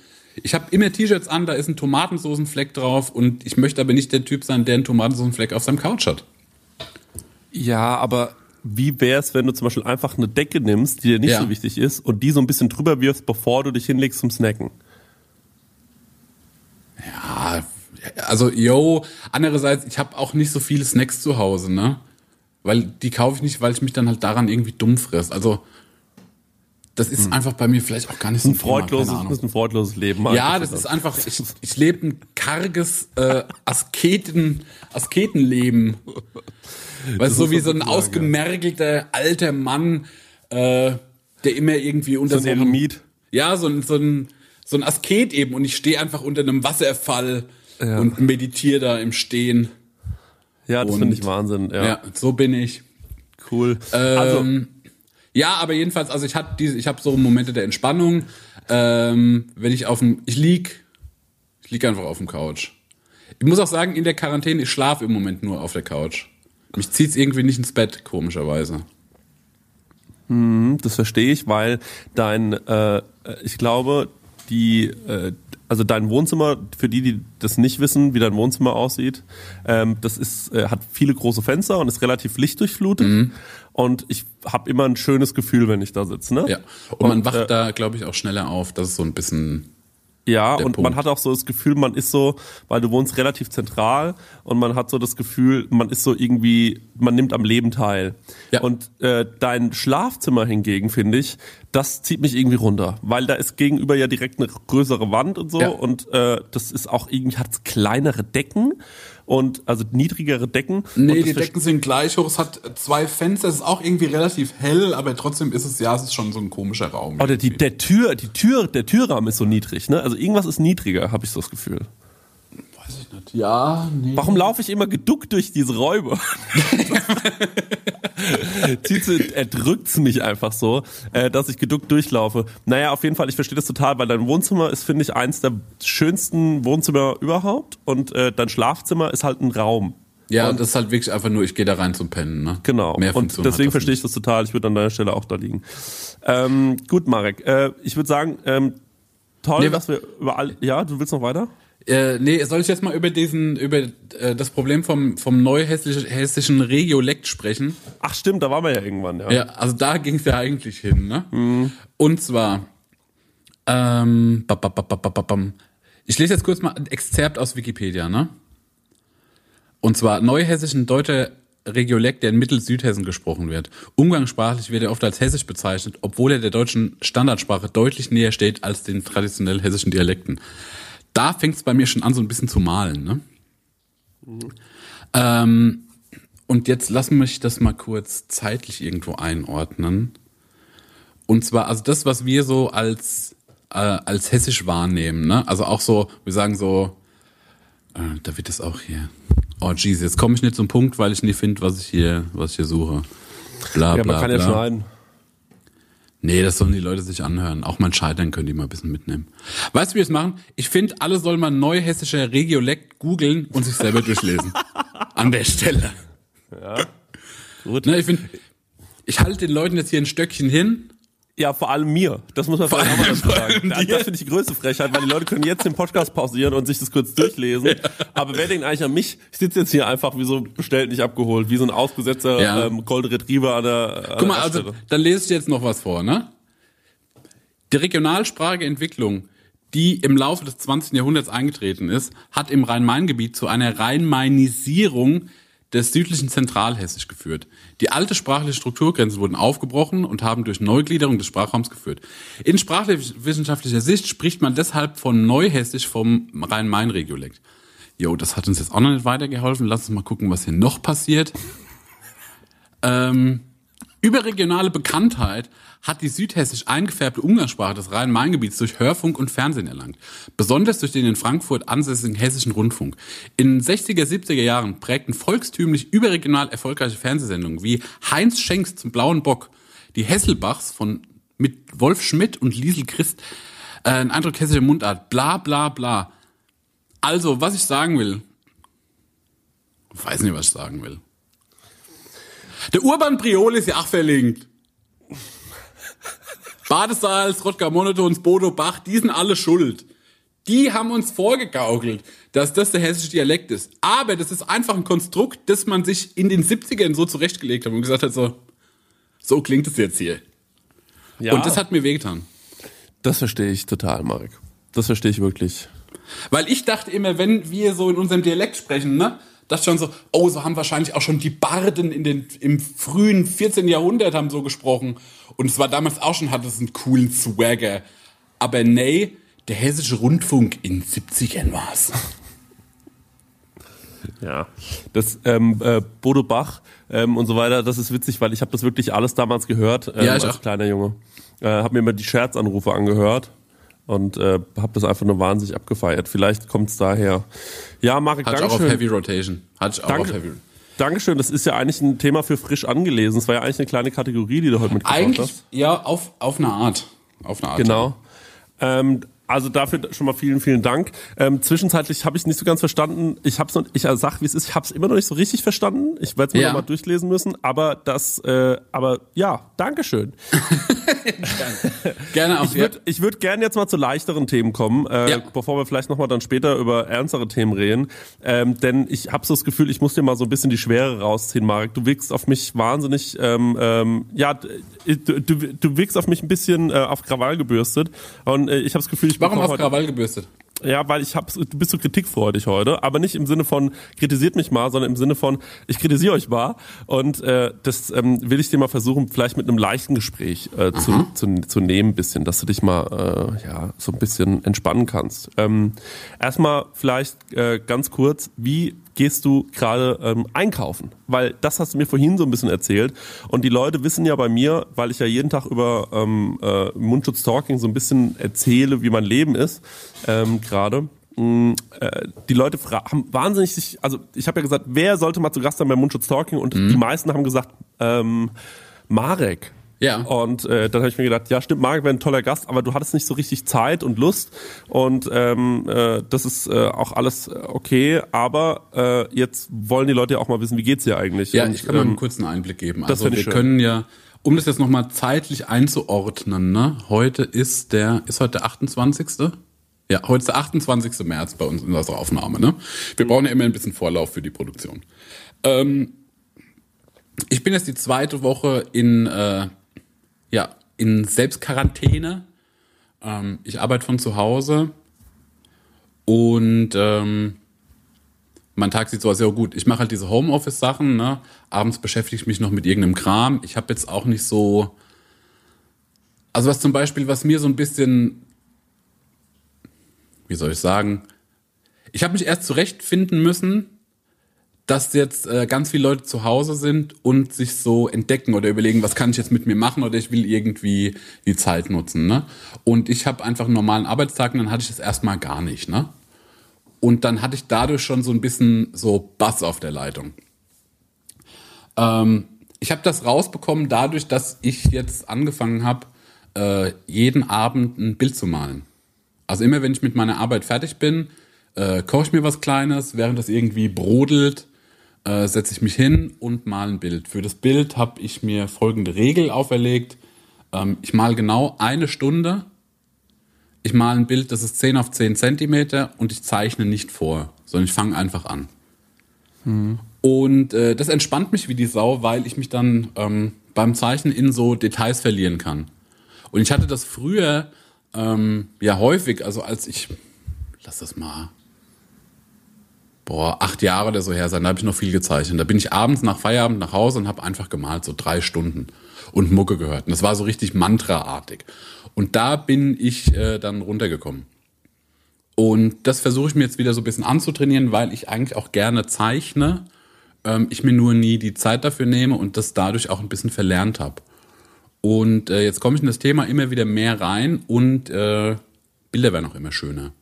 Ich habe immer T-Shirts an, da ist ein Tomatensoßenfleck drauf und ich möchte aber nicht der Typ sein, der einen Tomatensoßenfleck auf seinem Couch hat.
Ja, aber wie wär's, wenn du zum Beispiel einfach eine Decke nimmst, die dir nicht
Ja.
so wichtig ist, und die so ein bisschen drüber wirfst, bevor du dich hinlegst zum Snacken?
Ja, also yo, andererseits, ich habe auch nicht so viele Snacks zu Hause, ne? Weil die kaufe ich nicht, weil ich mich dann halt daran irgendwie dumm friss. Also das ist einfach bei mir vielleicht auch gar nicht so
Ein freudloses,
Thema,
das ist ein freudloses Leben.
Ja, das ist einfach, ich, ich lebe ein karges äh, Asketen, Asketenleben. Weißt du, so wie so ein
sozusagen,
ausgemergelter alter Mann, äh, der immer irgendwie unter
so ein
einem-. Ja, so ein, so ein, so ein Asket eben und ich stehe einfach unter einem Wasserfall
Ja.
und meditiere da im Stehen.
Ja, das finde ich Wahnsinn. Ja,
Ja, so bin ich.
cool. also,
Ähm, ja, aber jedenfalls, also ich hatte diese, ich habe so Momente der Entspannung. Ähm, wenn ich auf dem, ich lieg, ich lieg einfach auf dem Couch. Ich muss auch sagen, in der Quarantäne, ich schlafe im Moment nur auf der Couch. Mich zieht's irgendwie nicht ins Bett, komischerweise.
das verstehe ich, weil dein, äh, ich glaube, die, äh, also dein Wohnzimmer, für die, die das nicht wissen, wie dein Wohnzimmer aussieht, ähm, das ist, äh, hat viele große Fenster und ist relativ lichtdurchflutet.
Mhm.
Und ich habe immer ein schönes Gefühl, wenn ich da sitze. Ne?
Ja. Und, man
Und,
wacht
äh,
da, glaube ich, auch schneller auf. Das ist so ein bisschen.
Ja,
der
und
Punkt.
man hat auch so das Gefühl, man ist so, weil du wohnst relativ zentral und man hat so das Gefühl, man ist so irgendwie, man nimmt am Leben teil.
Ja.
Und äh, dein Schlafzimmer hingegen, finde ich, das zieht mich irgendwie runter, weil da ist gegenüber ja direkt eine größere Wand und so
Ja.
und äh, das ist auch irgendwie, hat kleinere Decken und also niedrigere Decken.
Nee, die Decken sind gleich hoch. Es hat zwei Fenster. Es ist auch irgendwie relativ hell, aber trotzdem ist es, ja, es ist schon so ein komischer Raum.
Oder die, der Tür, die Tür, der Türrahmen ist so niedrig, ne? Also irgendwas ist niedriger, habe ich so das Gefühl.
Weiß ich nicht. Ja, nee.
Warum laufe ich immer geduckt durch diese Räume? Tietze erdrückt's mich einfach so, äh, dass ich geduckt durchlaufe. Naja, auf jeden Fall, ich verstehe das total, weil dein Wohnzimmer ist, finde ich, eins der schönsten Wohnzimmer überhaupt und äh, dein Schlafzimmer ist halt ein Raum.
Ja, das ist halt wirklich einfach nur, ich gehe da rein zum Pennen, ne?
Genau.
Mehr
und deswegen verstehe ich das total. Ich würde an deiner Stelle auch da liegen. Ähm, gut, Marek. Äh, ich würde sagen, ähm, toll,
Nee,
dass wir überall. Ja, du willst noch weiter?
Äh, nee, soll ich jetzt mal über diesen, über äh, das Problem vom, vom neuhessischen hessischen Regiolekt sprechen?
Ach stimmt, da waren wir ja irgendwann, ja.
Ja, also da ging es ja eigentlich hin, ne? Und zwar, ähm, ich lese jetzt kurz mal ein Exzerpt aus Wikipedia, ne? Und zwar neuhessisch ein deutscher Regiolekt, der in Mittel-Südhessen gesprochen wird. Umgangssprachlich wird er oft als hessisch bezeichnet, obwohl er der deutschen Standardsprache deutlich näher steht als den traditionell hessischen Dialekten. Da fängt es bei mir schon an, so ein bisschen zu malen, ne? Ähm, und jetzt lass mich das mal kurz zeitlich irgendwo einordnen. Und zwar, also das, was wir so als, äh, als hessisch wahrnehmen, ne? Also auch so, wir sagen so, äh, da wird es auch hier. Oh jeez, jetzt komme ich nicht zum Punkt, weil ich nie finde, was ich hier, was ich hier suche. Bla,
Ja,
bla,
man kann ja
bla.
schneiden.
Nee, das sollen die Leute sich anhören. Auch mein Scheitern können die mal ein bisschen mitnehmen. Weißt du, wie wir es machen? Ich finde, alle sollen mal neuhessischer Regiolekt googeln und sich selber durchlesen. An der Stelle.
Gut.
Ne, ich finde, ich halte den Leuten jetzt hier ein Stöckchen hin.
Ja, vor allem mir. Das muss man
Vor allem-
dazu sagen. Das, das finde ich die größte Frechheit, weil die Leute können jetzt den Podcast pausieren und sich das kurz durchlesen. Aber wer denkt eigentlich an mich? Ich sitze jetzt hier einfach wie so bestellt, nicht abgeholt, wie so ein ausgesetzter
Ja.
ähm, Golden Retriever an der, an
Guck mal,
der
also, dann lese ich dir jetzt noch was vor, ne? Die Regionalspracheentwicklung, die im Laufe des 20. Jahrhunderts eingetreten ist, hat im Rhein-Main-Gebiet zu einer Rhein-Mainisierung des südlichen Zentralhessisch geführt. Die alte sprachliche Strukturgrenzen wurden aufgebrochen und haben durch Neugliederung des Sprachraums geführt. In sprachwissenschaftlicher Sicht spricht man deshalb von Neuhessisch vom Rhein-Main-Regiolekt. Jo, das hat uns jetzt auch noch nicht weitergeholfen. Lass uns mal gucken, was hier noch passiert. Ähm, überregionale Bekanntheit hat die südhessisch eingefärbte Umgangssprache des Rhein-Main-Gebiets durch Hörfunk und Fernsehen erlangt. Besonders durch den in Frankfurt ansässigen hessischen Rundfunk. In den 60er, 70er Jahren prägten volkstümlich überregional erfolgreiche Fernsehsendungen wie Heinz Schenks zum Blauen Bock, die Hesselbachs von mit Wolf Schmidt und Liesel Christ, äh, ein Eindruck hessischer Mundart, bla bla bla. Also, was ich sagen will, weiß nicht, was ich sagen will. Der Urban Priol ist ja auch verlinkt. Badesalz, Rodger Monotons, Bodo Bach, die sind alle schuld. Die haben uns vorgegaukelt, dass das der hessische Dialekt ist. Aber das ist einfach ein Konstrukt, das man sich in den 70ern so zurechtgelegt hat und gesagt hat, so, so klingt es jetzt hier.
Ja,
Und das hat mir wehgetan.
das verstehe ich total, Marek. Das verstehe ich wirklich.
Weil ich dachte immer, wenn wir so in unserem Dialekt sprechen, ne, dachte schon so, oh, so haben wahrscheinlich auch schon die Barden in den, im frühen 14. Jahrhundert haben so gesprochen. Und es war damals auch schon, hatte es einen coolen Swagger. Aber nee, der hessische Rundfunk in 70ern war's.
Ja, das ähm, äh, Bodo Bach ähm, und so weiter, das ist witzig, weil ich habe das wirklich alles damals gehört ähm,
Ja, ich
als
auch.
kleiner Junge. Äh, habe mir immer die Scherzanrufe angehört und äh, habe das einfach nur wahnsinnig abgefeiert. Vielleicht kommt's daher. Ja, Marek,
Hatte ich auch auf
Dankeschön.
Heavy Rotation. Ich auch
Danke.
auf Heavy
Dankeschön, das ist ja eigentlich ein Thema für frisch angelesen. Das war ja eigentlich eine kleine Kategorie, die du heute mitgebracht
Eigentlich,
hast.
ja, auf, auf eine Art. Auf eine Art.
Genau. Ähm, also dafür schon mal vielen, vielen Dank. Ähm, zwischenzeitlich habe ich nicht so ganz verstanden. Ich habe es, ich sag, wie es ist. Ich habe es immer noch nicht so richtig verstanden. Ich werde es mir
Ja.
noch mal durchlesen müssen. Aber das, äh, aber ja, Dankeschön.
Gerne auch.
Ich würde, ich würde gerne jetzt mal zu leichteren Themen kommen, äh,
Ja.
bevor wir vielleicht noch mal dann später über ernstere Themen reden. Ähm, denn ich habe so das Gefühl, ich muss dir mal so ein bisschen die Schwere rausziehen, Marek. Du wirkst auf mich wahnsinnig, ähm, ähm, ja, du, du, du wirkst auf mich ein bisschen äh, auf Krawall gebürstet. Und äh, ich habe das Gefühl, ich
Warum auf
heute-
Krawall gebürstet?
Ja, weil ich hab, du bist so kritikfreudig heute, aber nicht im Sinne von kritisiert mich mal, sondern im Sinne von ich kritisiere euch mal und äh, das ähm, will ich dir mal versuchen, vielleicht mit einem leichten Gespräch äh, zu, zu, zu nehmen, ein bisschen, dass du dich mal äh, ja so ein bisschen entspannen kannst. Ähm, erstmal vielleicht äh, ganz kurz, wie gehst du gerade ähm, einkaufen? Weil das hast du mir vorhin so ein bisschen erzählt. Und die Leute wissen ja bei mir, weil ich ja jeden Tag über ähm, äh, Mundschutz Talking so ein bisschen erzähle, wie mein Leben ist, ähm, gerade. mh, Äh, die Leute haben wahnsinnig sich, also ich habe ja gesagt, wer sollte mal zu Gast sein bei Mundschutz Talking? Und die meisten haben gesagt, ähm, Marek.
Ja.
Und äh, dann habe ich mir gedacht, ja stimmt, Marek wäre ein toller Gast, aber du hattest nicht so richtig Zeit und Lust und ähm, äh, das ist äh, auch alles okay, aber äh, jetzt wollen die Leute ja auch mal wissen, wie geht's dir eigentlich?
Ja,
und,
ich kann mal einen
ähm,
kurzen Einblick geben. Also wir
schön.
können ja, um das jetzt nochmal zeitlich einzuordnen, ne? Heute ist der, ist heute der 28. Ja, heute ist der 28. März bei uns in unserer Aufnahme, ne? Wir brauchen ja immer ein bisschen Vorlauf für die Produktion. Ähm, ich bin jetzt die zweite Woche in, äh, in Selbstquarantäne. Ähm, ich arbeite von zu Hause und ähm, mein Tag sieht so aus, ja gut, ich mache halt diese Homeoffice-Sachen, ne? Abends beschäftige ich mich noch mit irgendeinem Kram. Ich habe jetzt auch nicht so. Also was zum Beispiel, was mir so ein bisschen, wie soll ich sagen, ich habe mich erst zurechtfinden müssen, dass jetzt äh, ganz viele Leute zu Hause sind und sich so entdecken oder überlegen, was kann ich jetzt mit mir machen oder ich will irgendwie die Zeit nutzen. Ne? Und ich habe einfach einen normalen Arbeitstag und dann hatte ich das erstmal gar nicht. Ne? Und dann hatte ich dadurch schon so ein bisschen so Bass auf der Leitung. Ähm, ich habe das rausbekommen dadurch, dass ich jetzt angefangen habe, äh, jeden Abend ein Bild zu malen. Also immer wenn ich mit meiner Arbeit fertig bin, äh, koche ich mir was Kleines, während das irgendwie brodelt, äh, setze ich mich hin und male ein Bild. Für das Bild habe ich mir folgende Regel auferlegt. Ähm, ich male genau eine Stunde. Ich male ein Bild, das ist 10 auf 10 Zentimeter und ich zeichne nicht vor, sondern ich fange einfach an. Und äh, das entspannt mich wie die Sau, weil ich mich dann ähm, beim Zeichnen in so Details verlieren kann. Und ich hatte das früher ähm, ja häufig, also als ich, lass das mal, boah, acht Jahre oder so her sein, da habe ich noch viel gezeichnet. Da bin ich abends nach Feierabend nach Hause und habe einfach gemalt, so drei Stunden und Mucke gehört. Und das war so richtig Mantra-artig. Und da bin ich äh, dann runtergekommen. Und das versuche ich mir jetzt wieder so ein bisschen anzutrainieren, weil ich eigentlich auch gerne zeichne. Ähm, ich mir nur nie die Zeit dafür nehme und das dadurch auch ein bisschen verlernt habe. Und äh, jetzt komme ich in das Thema immer wieder mehr rein und äh, Bilder werden auch immer schöner.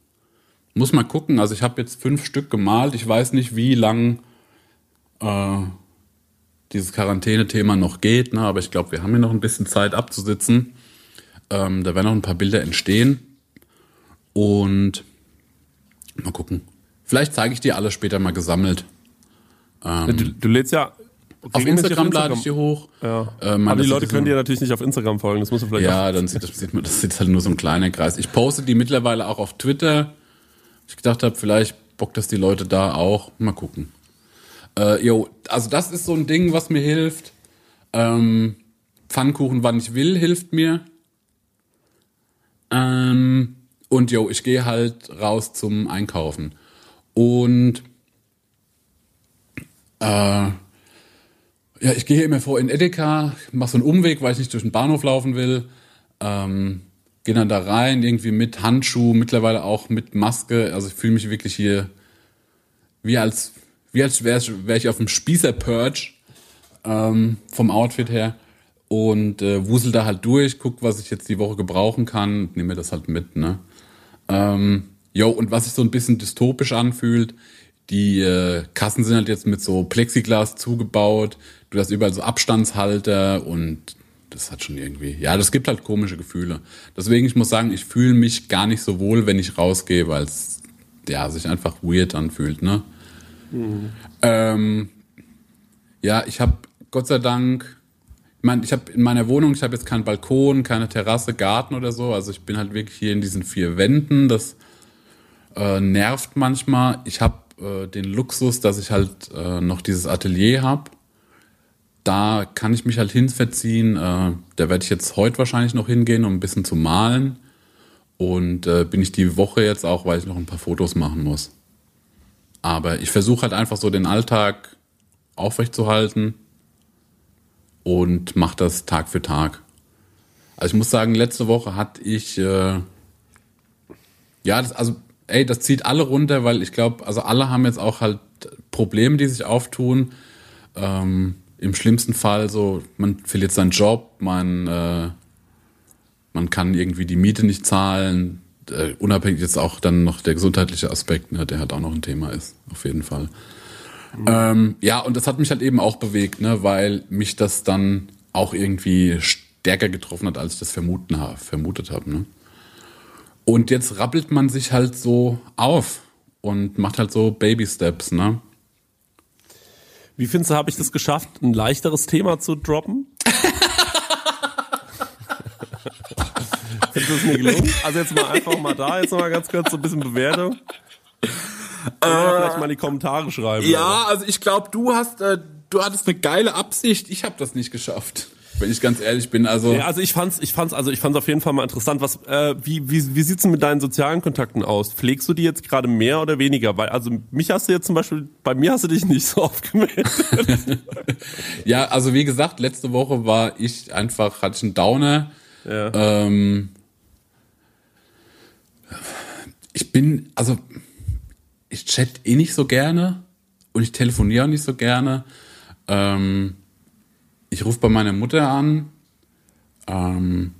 Muss mal gucken, also ich habe jetzt fünf Stück gemalt. Ich weiß nicht, wie lang äh, dieses Quarantäne-Thema noch geht, ne? aber ich glaube, wir haben hier noch ein bisschen Zeit abzusitzen. Ähm, da werden noch ein paar Bilder entstehen. Und mal gucken. Vielleicht zeige ich dir alle später mal gesammelt.
du, du lädst ja
Auf
regelmäßig
Instagram lade ich die hoch.
Ja.
Äh, man,
Aber die Leute können
so-
dir natürlich nicht auf Instagram folgen, das musst du vielleicht
Ja, dann sieht das, sieht man, das ist halt nur so ein kleiner Kreis. Ich poste die mittlerweile auch auf Twitter. Ich gedacht habe, vielleicht bockt das die Leute da auch. Mal gucken. Äh, jo, also das ist so ein Ding, was mir hilft. Ähm, Pfannkuchen, wann ich will, hilft mir. Ähm, und jo, ich gehe halt raus zum Einkaufen. Und äh, ja, ich gehe immer vor in Edeka, mache so einen Umweg, weil ich nicht durch den Bahnhof laufen will. Ähm, gehe dann da rein, irgendwie mit Handschuh, mittlerweile auch mit Maske. Also ich fühle mich wirklich hier wie als, wie als wäre wär ich auf dem Spießer-Purge ähm, vom Outfit her. Und äh, wusel da halt durch, guck, was ich jetzt die Woche gebrauchen kann, nehme mir das halt mit, ne? Ähm, jo, und was sich so ein bisschen dystopisch anfühlt, die äh, Kassen sind halt jetzt mit so Plexiglas zugebaut, du hast überall so Abstandshalter und das hat schon irgendwie, ja, das gibt halt komische Gefühle. Deswegen, ich muss sagen, ich fühle mich gar nicht so wohl, wenn ich rausgehe, weil es ja, sich einfach weird anfühlt, ne? Ähm, ja, ich habe Gott sei Dank, ich meine, ich habe in meiner Wohnung, ich habe jetzt keinen Balkon, keine Terrasse, Garten oder so. Also ich bin halt wirklich hier in diesen vier Wänden. Das äh, nervt manchmal. Ich habe äh, den Luxus, dass ich halt äh, noch dieses Atelier habe. Da kann ich mich halt hinverziehen. Äh, da werde ich jetzt heute wahrscheinlich noch hingehen, um ein bisschen zu malen. Und äh, bin ich die Woche jetzt auch, weil ich noch ein paar Fotos machen muss. Aber ich versuche halt einfach so den Alltag aufrechtzuerhalten und mache das Tag für Tag. Also ich muss sagen, letzte Woche hatte ich, äh, ja, das, also, ey, das zieht alle runter, weil ich glaube, also alle haben jetzt auch halt Probleme, die sich auftun. Ähm, Im schlimmsten Fall so, man verliert seinen Job, man, äh, man kann irgendwie die Miete nicht zahlen. Äh, unabhängig jetzt auch dann noch der gesundheitliche Aspekt, ne, der halt auch noch ein Thema ist, auf jeden Fall. Ähm, ja, und das hat mich halt eben auch bewegt, ne, weil mich das dann auch irgendwie stärker getroffen hat, als ich das vermuten ha vermutet habe. Ne? Und jetzt rappelt man sich halt so auf und macht halt so Baby Steps, ne?
Wie findest du, habe ich das geschafft, ein leichteres Thema zu droppen? Findest du es mir gelungen? Also jetzt mal einfach mal da, jetzt mal ganz kurz so ein bisschen Bewertung. Oder vielleicht mal in die Kommentare schreiben.
Ja, also ich glaube, du hast, äh, du hattest eine geile Absicht. Ich habe das nicht geschafft, wenn ich ganz ehrlich bin. Also
Ja, also ich fand's, ich fand's, also ich fand's auf jeden Fall mal interessant. Was, äh, wie, wie, wie sieht's denn mit deinen sozialen Kontakten aus? Pflegst du die jetzt gerade mehr oder weniger? Weil, also mich hast du jetzt zum Beispiel, bei mir hast du dich nicht so oft gemeldet.
Ja, also wie gesagt, letzte Woche war ich einfach, hatte ich einen Downer.
Ja.
Ähm, ich bin, also ich chat eh nicht so gerne und ich telefoniere auch nicht so gerne. Ähm, ich rufe bei meiner Mutter an. Ähm,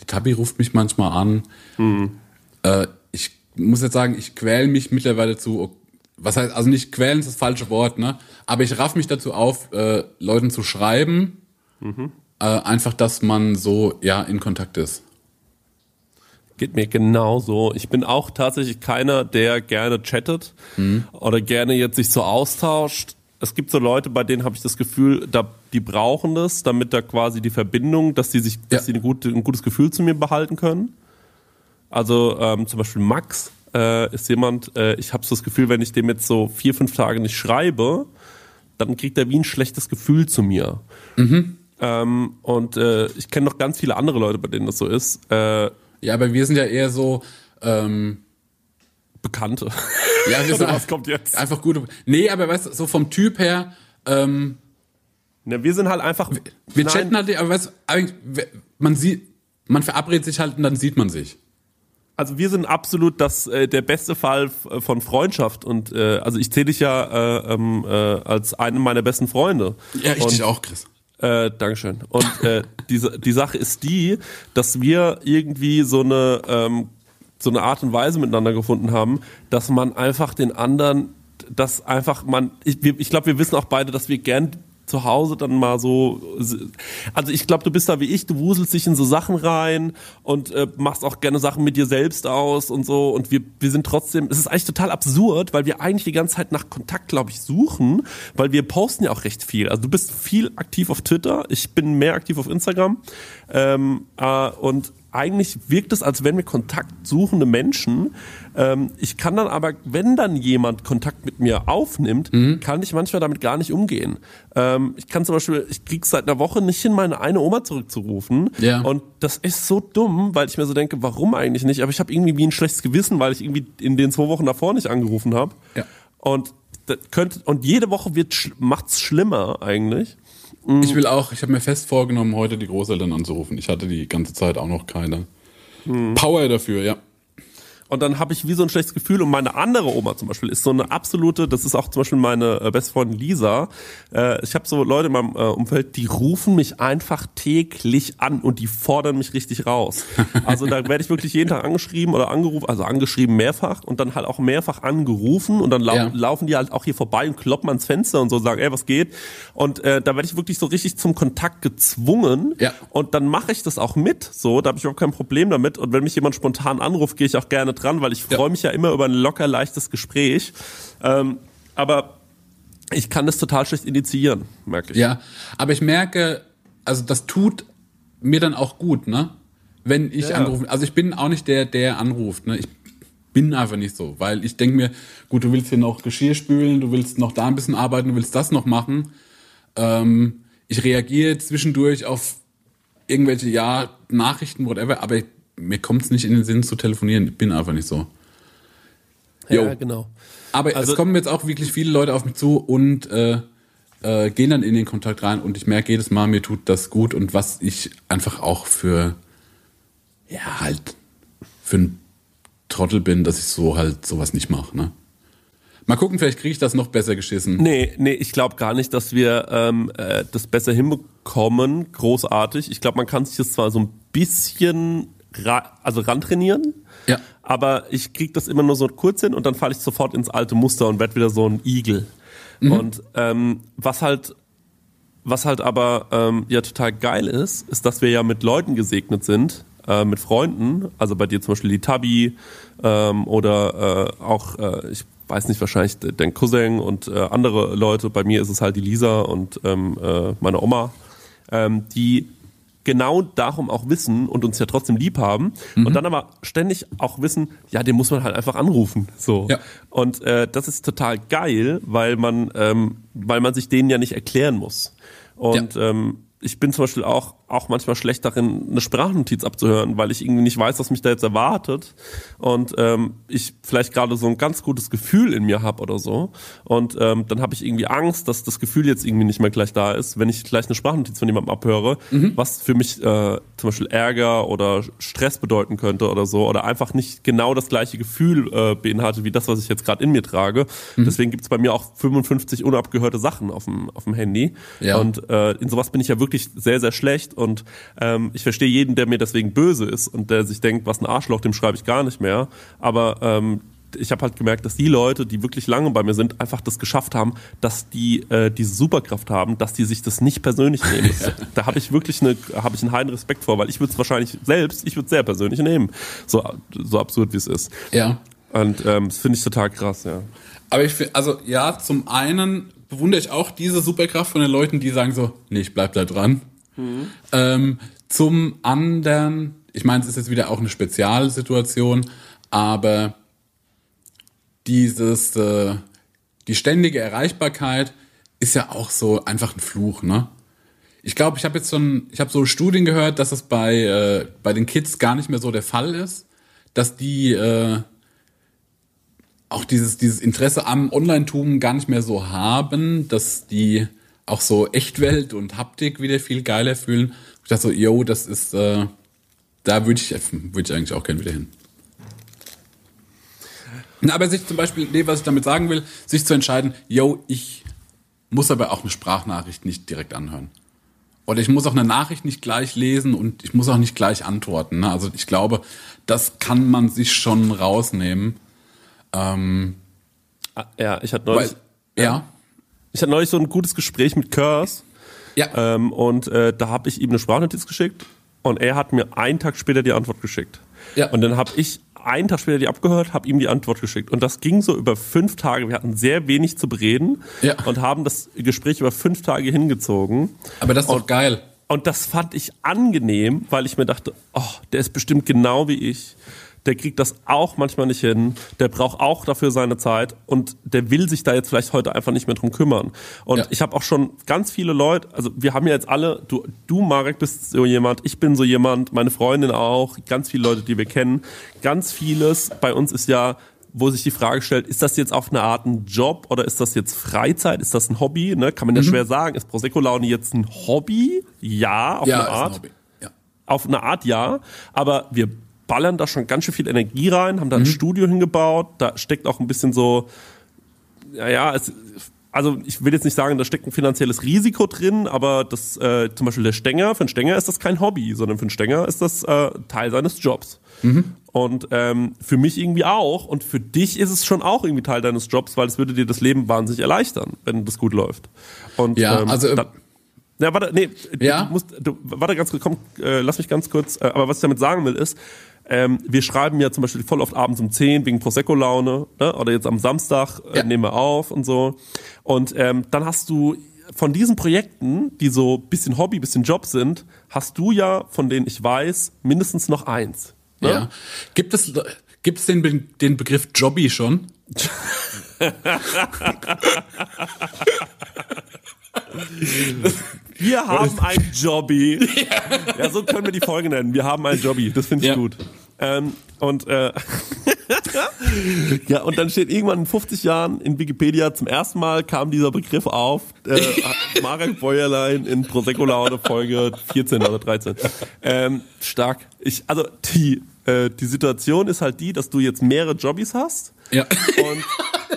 die Tabi ruft mich manchmal an. Äh, ich muss jetzt sagen, ich quäle mich mittlerweile zu, was heißt, also nicht quälen ist das falsche Wort, ne? Aber ich raff mich dazu auf, äh, Leuten zu schreiben. Äh, einfach, dass man so, ja, in Kontakt ist.
Geht mir genauso. Ich bin auch tatsächlich keiner, der gerne chattet oder gerne jetzt sich so austauscht. Es gibt so Leute, bei denen habe ich das Gefühl, da, die brauchen das, damit da quasi die Verbindung, dass die sich, dass
Ja.
sie eine gute, ein gutes Gefühl zu mir behalten können. Also ähm, zum Beispiel Max äh, ist jemand, äh, ich habe so das Gefühl, wenn ich dem jetzt so vier, fünf Tage nicht schreibe, dann kriegt er wie ein schlechtes Gefühl zu mir. Ähm, und äh, ich kenne noch ganz viele andere Leute, bei denen das so ist. Äh,
Ja, aber wir sind ja eher so, ähm,
Bekannte.
ja, wir sind
was kommt jetzt?
einfach gute. Nee, aber weißt du, so vom Typ her, ähm,
Ne, wir sind halt einfach.
wir
Nein,
chatten halt, aber weißt man sieht, man verabredet sich halt und dann sieht man sich.
also wir sind absolut das äh, der beste Fall äh, von Freundschaft und äh, also ich zähle dich ja äh, ähm, äh, als einen meiner besten Freunde.
Ja, ich
und,
dich auch, Chris.
Äh, Dankeschön. Und äh, diese, die Sache ist die, dass wir irgendwie so eine, ähm, so eine Art und Weise miteinander gefunden haben, dass man einfach den anderen, dass einfach man, ich, wir- ich glaube, wir wissen auch beide, dass wir gern zu Hause dann mal so, also ich glaube, du bist da wie ich, du wuselst dich in so Sachen rein und äh, machst auch gerne Sachen mit dir selbst aus und so und wir, wir sind trotzdem, es ist eigentlich total absurd, weil wir eigentlich die ganze Zeit nach Kontakt, glaube ich, suchen, weil wir posten ja auch recht viel. Also du bist viel aktiv auf Twitter, ich bin mehr aktiv auf Instagram ähm, äh, und eigentlich wirkt es, als wenn wir kontaktsuchende Menschen. Ähm, ich kann dann aber, wenn dann jemand Kontakt mit mir aufnimmt, kann ich manchmal damit gar nicht umgehen. Ähm, ich kann zum Beispiel, ich krieg's seit einer Woche nicht hin, meine eine Oma zurückzurufen.
Ja.
Und das ist so dumm, weil ich mir so denke, warum eigentlich nicht? Aber ich habe irgendwie wie ein schlechtes Gewissen, weil ich irgendwie in den zwei Wochen davor nicht angerufen habe.
Ja.
Und das könnte, und jede Woche wird macht's schlimmer eigentlich.
Ich will auch, ich habe mir fest vorgenommen, heute die Großeltern anzurufen. Ich hatte die ganze Zeit auch noch keine Power dafür, ja.
Und dann habe ich wie so ein schlechtes Gefühl. Und meine andere Oma zum Beispiel ist so eine absolute, das ist auch zum Beispiel meine äh, beste Freundin Lisa. Äh, ich habe so Leute in meinem äh, Umfeld, die rufen mich einfach täglich an und die fordern mich richtig raus. Also da werde ich wirklich jeden Tag angeschrieben oder angerufen, also angeschrieben mehrfach und dann halt auch mehrfach angerufen und dann lau
Ja.
laufen die halt auch hier vorbei und kloppen ans Fenster und so sagen, ey, was geht? Und äh, da werde ich wirklich so richtig zum Kontakt gezwungen.
Ja.
Und dann mache ich das auch mit, so, da habe ich überhaupt kein Problem damit. Und wenn mich jemand spontan anruft, gehe ich auch gerne dran, weil ich freue
Ja.
mich ja immer über ein locker leichtes Gespräch. Ähm, aber ich kann das total schlecht initiieren, merke ich.
Ja, aber ich merke, also das tut mir dann auch gut, ne? Wenn ich
Ja.
anrufe. Also ich bin auch nicht der, der anruft, ne? Ich bin einfach nicht so, weil ich denke mir, gut, du willst hier noch Geschirr spülen, du willst noch da ein bisschen arbeiten, du willst das noch machen. Ähm, ich reagiere zwischendurch auf irgendwelche, ja, Nachrichten, whatever, aber ich, mir kommt es nicht in den Sinn zu telefonieren. Ich bin einfach nicht so.
Ja,
Jo.
genau.
Aber
Also-
es kommen jetzt auch wirklich viele Leute auf mich zu und äh, äh, gehen dann in den Kontakt rein und ich merke jedes Mal, mir tut das gut und was ich einfach auch für, ja, halt, für ein Trottel bin, dass ich so halt sowas nicht mache, ne? Mal gucken, vielleicht kriege ich das noch besser geschissen.
Nee, nee, ich glaube gar nicht, dass wir ähm, äh, das besser hinbekommen, großartig. Ich glaube, man kann sich das zwar so ein bisschen ra also rantrainieren,
Ja.
aber ich krieg das immer nur so kurz hin und dann falle ich sofort ins alte Muster und werd wieder so ein Igel. Und ähm, was halt was halt aber ähm, ja total geil ist, ist, dass wir ja mit Leuten gesegnet sind, äh, mit Freunden, also bei dir zum Beispiel die Tabi ähm, oder äh, auch, äh, ich weiß nicht, wahrscheinlich de- dein Cousin und äh, andere Leute, bei mir ist es halt die Lisa und ähm, äh, meine Oma, ähm, die genau darum auch wissen und uns ja trotzdem lieb haben und dann aber ständig auch wissen, ja, den muss man halt einfach anrufen. So.
Ja.
Und äh, das ist total geil, weil man, ähm, weil man sich denen ja nicht erklären muss. Und ähm, ich bin zum Beispiel auch, auch manchmal schlecht darin, eine Sprachnotiz abzuhören, weil ich irgendwie nicht weiß, was mich da jetzt erwartet. Und ähm, ich vielleicht gerade so ein ganz gutes Gefühl in mir habe oder so. Und ähm, dann habe ich irgendwie Angst, dass das Gefühl jetzt irgendwie nicht mehr gleich da ist, wenn ich gleich eine Sprachnotiz von jemandem abhöre, was für mich äh, zum Beispiel Ärger oder Stress bedeuten könnte oder so. Oder einfach nicht genau das gleiche Gefühl äh, beinhaltet wie das, was ich jetzt gerade in mir trage. Deswegen gibt's bei mir auch 55 unabgehörte Sachen auf dem, auf dem Handy.
Ja.
Und äh, in sowas bin ich ja wirklich sehr, sehr schlecht und ähm, ich verstehe jeden, der mir deswegen böse ist und der sich denkt, was ein Arschloch, dem schreibe ich gar nicht mehr. Aber ähm, ich habe halt gemerkt, dass die Leute, die wirklich lange bei mir sind, einfach das geschafft haben, dass die äh, diese Superkraft haben, dass die sich das nicht persönlich nehmen. Das, Da habe ich wirklich eine, habe ich einen heiden Respekt vor, weil ich würde es wahrscheinlich selbst, ich würde es sehr persönlich nehmen, so so absurd wie es ist.
Ja.
Und ähm, das finde ich total krass, ja.
Aber ich finde, also ja, zum einen bewundere ich auch diese Superkraft von den Leuten, die sagen so, nee, ich bleib da dran. Ähm, zum anderen, ich meine, es ist jetzt wieder auch eine Spezialsituation, aber dieses, äh, die ständige Erreichbarkeit ist ja auch so einfach ein Fluch, ne? Ich glaube, ich habe jetzt schon, ich habe so Studien gehört, dass es bei, äh, bei den Kids gar nicht mehr so der Fall ist, dass die äh, auch dieses, dieses Interesse am Online-Tum gar nicht mehr so haben, dass die auch so Echtwelt und Haptik wieder viel geiler fühlen. Ich dachte so, yo, das ist, äh, da würde ich, würde ich eigentlich auch gerne wieder hin. Aber sich zum Beispiel, nee, was ich damit sagen will, sich zu entscheiden, yo, ich muss aber auch eine Sprachnachricht nicht direkt anhören. Oder ich muss auch eine Nachricht nicht gleich lesen und ich muss auch nicht gleich antworten. Ne? Also ich glaube, das kann man sich schon rausnehmen. Ähm,
Ah, Ja, ich hatte neulich,
weil, ja.
Ich hatte neulich so ein gutes Gespräch mit Curse.
Ja.
Ähm, und äh, da habe ich ihm eine Sprachnotiz geschickt und er hat mir einen Tag später die Antwort geschickt.
Ja.
Und dann habe ich einen Tag später die abgehört, habe ihm die Antwort geschickt. Und das ging so über fünf Tage. Wir hatten sehr wenig zu bereden
Ja.
und haben das Gespräch über fünf Tage hingezogen.
aber das ist doch geil.
Und das fand ich angenehm, weil ich mir dachte, oh, der ist bestimmt genau wie ich. Der kriegt das auch manchmal nicht hin. Der braucht auch dafür seine Zeit und der will sich da jetzt vielleicht heute einfach nicht mehr drum kümmern. Und
Ja.
ich habe auch schon ganz viele Leute, also wir haben ja jetzt alle, du, du Marek bist so jemand, ich bin so jemand, meine Freundin auch, ganz viele Leute, die wir kennen. Ganz vieles bei uns ist ja wo sich die Frage stellt, ist das jetzt auf eine Art ein Job oder ist das jetzt Freizeit? Ist das ein Hobby? Ne? Kann man ja
Mhm.
schwer sagen. Ist Prosecco Laune jetzt ein Hobby? Ja, auf
Ja,
eine
ist ein
Art.
Hobby. Ja.
Auf eine Art ja, aber wir ballern da schon ganz schön viel Energie rein, haben da ein
Mhm.
Studio hingebaut, da steckt auch ein bisschen so, ja, ja, es, also ich will jetzt nicht sagen, da steckt ein finanzielles Risiko drin, aber das äh, zum Beispiel der Stänger, für einen Stänger ist das kein Hobby, sondern für einen Stänger ist das äh, Teil seines Jobs.
Mhm.
Und ähm, für mich irgendwie auch und für dich ist es schon auch irgendwie Teil deines Jobs, weil es würde dir das Leben wahnsinnig erleichtern, wenn das gut läuft. Und
Ja,
ähm,
also, äh,
da, ja, warte, nee,
Ja?
du musst, du, warte ganz kurz, komm, äh, lass mich ganz kurz, äh, aber was ich damit sagen will ist, ähm, wir schreiben ja zum Beispiel voll oft abends um 10 wegen Prosecco-Laune, ne? oder jetzt am Samstag äh,
Ja.
nehmen wir auf und so. Und ähm, dann hast du von diesen Projekten, die so bisschen Hobby, bisschen Job sind, hast du ja, von denen ich weiß, mindestens noch eins. Ne?
Ja. Gibt es, gibt es den, Be- den Begriff Jobby schon?
Wir haben ein Jobby. Ja. so können wir die Folge nennen. Wir haben ein Jobby. Das finde ich
Ja.
gut. Ähm, und äh, ja, und dann steht irgendwann in 50 Jahren in Wikipedia zum ersten Mal kam dieser Begriff auf. Äh, Marek Bäuerlein in Prosecco Laune Folge 14 oder 13. Ähm, stark. Ich, also die, äh, die Situation ist halt die, dass du jetzt mehrere Jobbys hast.
Ja.
Und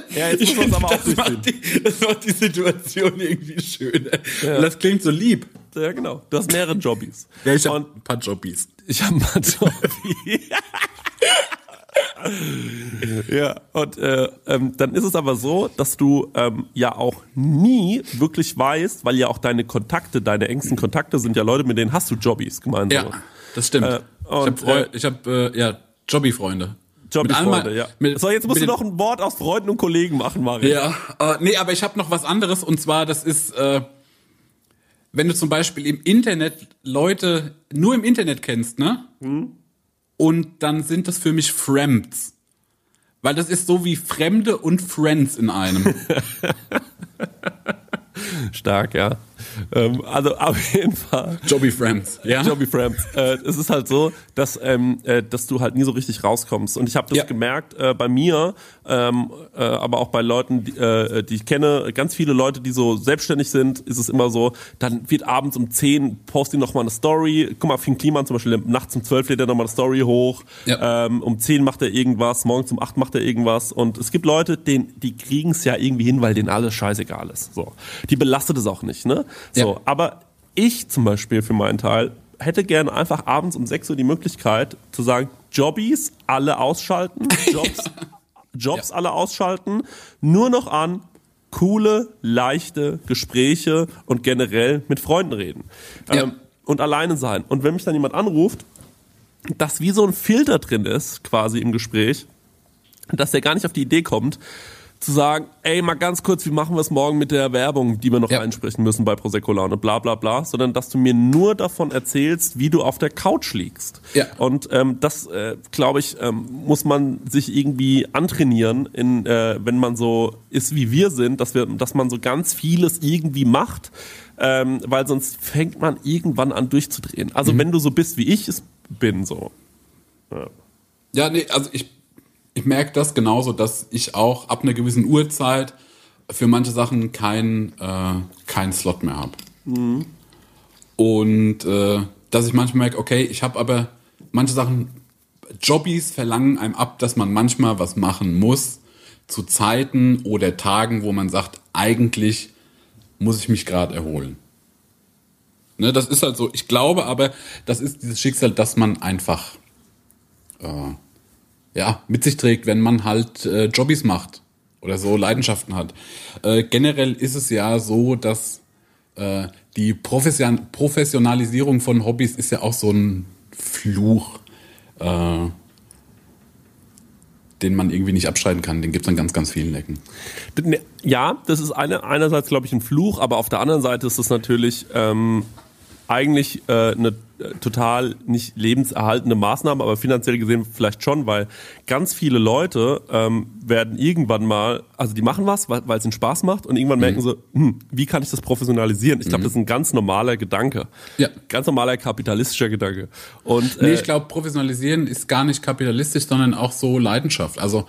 ja, jetzt muss man es aber auch
das, macht die, das macht die Situation irgendwie schön. Das klingt so lieb.
Ja, genau. Du hast mehrere Jobbys.
Ja, ich habe ein paar Jobbys.
Ich habe mal Jobby. ja, und äh, ähm, dann ist es aber so, dass du ähm, ja auch nie wirklich weißt, weil ja auch deine Kontakte, deine engsten Kontakte sind ja Leute, mit denen hast du Jobbys gemeinsam.
Ja, das stimmt.
Äh,
ich habe
und, äh,
ich hab, äh, ja, Jobby-Freunde.
Jobby-Freunde, ja.
mit-
so, jetzt musst du noch ein Wort aus Freunden und Kollegen machen, Mario.
Ja, äh, nee, aber ich habe noch was anderes und zwar, das ist, äh, wenn du zum Beispiel im Internet Leute nur im Internet kennst, ne? Und dann sind das für mich Fremds. Weil das ist so wie Fremde und Friends in einem.
Stark, ja. Ähm, also auf jeden Fall.
Jobby Friends, ja?
Jobby Friends. Äh, es ist halt so, dass, ähm, äh, dass du halt nie so richtig rauskommst. Und ich habe das
Ja.
gemerkt äh, bei mir, ähm, äh, aber auch bei Leuten, die, äh, die ich kenne, ganz viele Leute, die so selbstständig sind, ist es immer so, dann wird abends um 10 posten die nochmal eine Story. Guck mal, Finn Kliman zum Beispiel, nachts um 12 lädt er nochmal eine Story hoch.
Ja.
Ähm, um 10 macht er irgendwas, morgens um 8 macht er irgendwas. Und es gibt Leute, denen, die kriegen es ja irgendwie hin, weil denen alles scheißegal ist. So. Die belastet es auch nicht, ne? So,
Ja.
aber ich zum Beispiel für meinen Teil hätte gerne einfach abends um 6 Uhr die Möglichkeit zu sagen, Jobbies alle ausschalten, Jobs, Jobs alle ausschalten, nur noch an coole, leichte Gespräche und generell mit Freunden reden.
Ja.
Ähm, und alleine sein. Und wenn mich dann jemand anruft, dass wie so ein Filter drin ist, quasi im Gespräch, dass der gar nicht auf die Idee kommt, zu sagen, ey, mal ganz kurz, wie machen wir es morgen mit der Werbung, die wir noch
Ja.
einsprechen müssen bei Prosecco Laune, bla bla bla, sondern dass du mir nur davon erzählst, wie du auf der Couch liegst.
Ja.
Und ähm, das, äh, glaube ich, ähm, muss man sich irgendwie antrainieren, in, äh, wenn man so ist, wie wir sind, dass, wir, dass man so ganz vieles irgendwie macht, ähm, weil sonst fängt man irgendwann an durchzudrehen. Also
Mhm.
wenn du so bist, wie ich es bin, so.
Ja, nee, also ich, ich merke das genauso, dass ich auch ab einer gewissen Uhrzeit für manche Sachen keinen äh, keinen Slot mehr habe. Und äh, dass ich manchmal merke, okay, ich habe aber manche Sachen, Jobbies verlangen einem ab, dass man manchmal was machen muss zu Zeiten oder Tagen, wo man sagt, eigentlich muss ich mich gerade erholen. Ne, das ist halt so. Ich glaube aber, das ist dieses Schicksal, dass man einfach äh, ja mit sich trägt, wenn man halt äh, Jobbies macht oder so Leidenschaften hat. Äh, generell ist es ja so, dass äh, die Profession Professionalisierung von Hobbys ist ja auch so ein Fluch, äh, den man irgendwie nicht abschreiten kann. Den gibt es an ganz, ganz vielen Ecken.
Ja, das ist eine, einerseits, glaube ich, ein Fluch, aber auf der anderen Seite ist es natürlich ähm, eigentlich äh, eine äh, total nicht lebenserhaltende Maßnahme, aber finanziell gesehen vielleicht schon, weil ganz viele Leute ähm, werden irgendwann mal, also die machen was, weil es ihnen Spaß macht und irgendwann merken sie, hm, wie kann ich das professionalisieren? Ich glaube, das ist ein ganz normaler Gedanke.
Ja.
Ganz normaler kapitalistischer Gedanke. Und
Nee,
äh,
ich glaube, professionalisieren ist gar nicht kapitalistisch, sondern auch so Leidenschaft. Also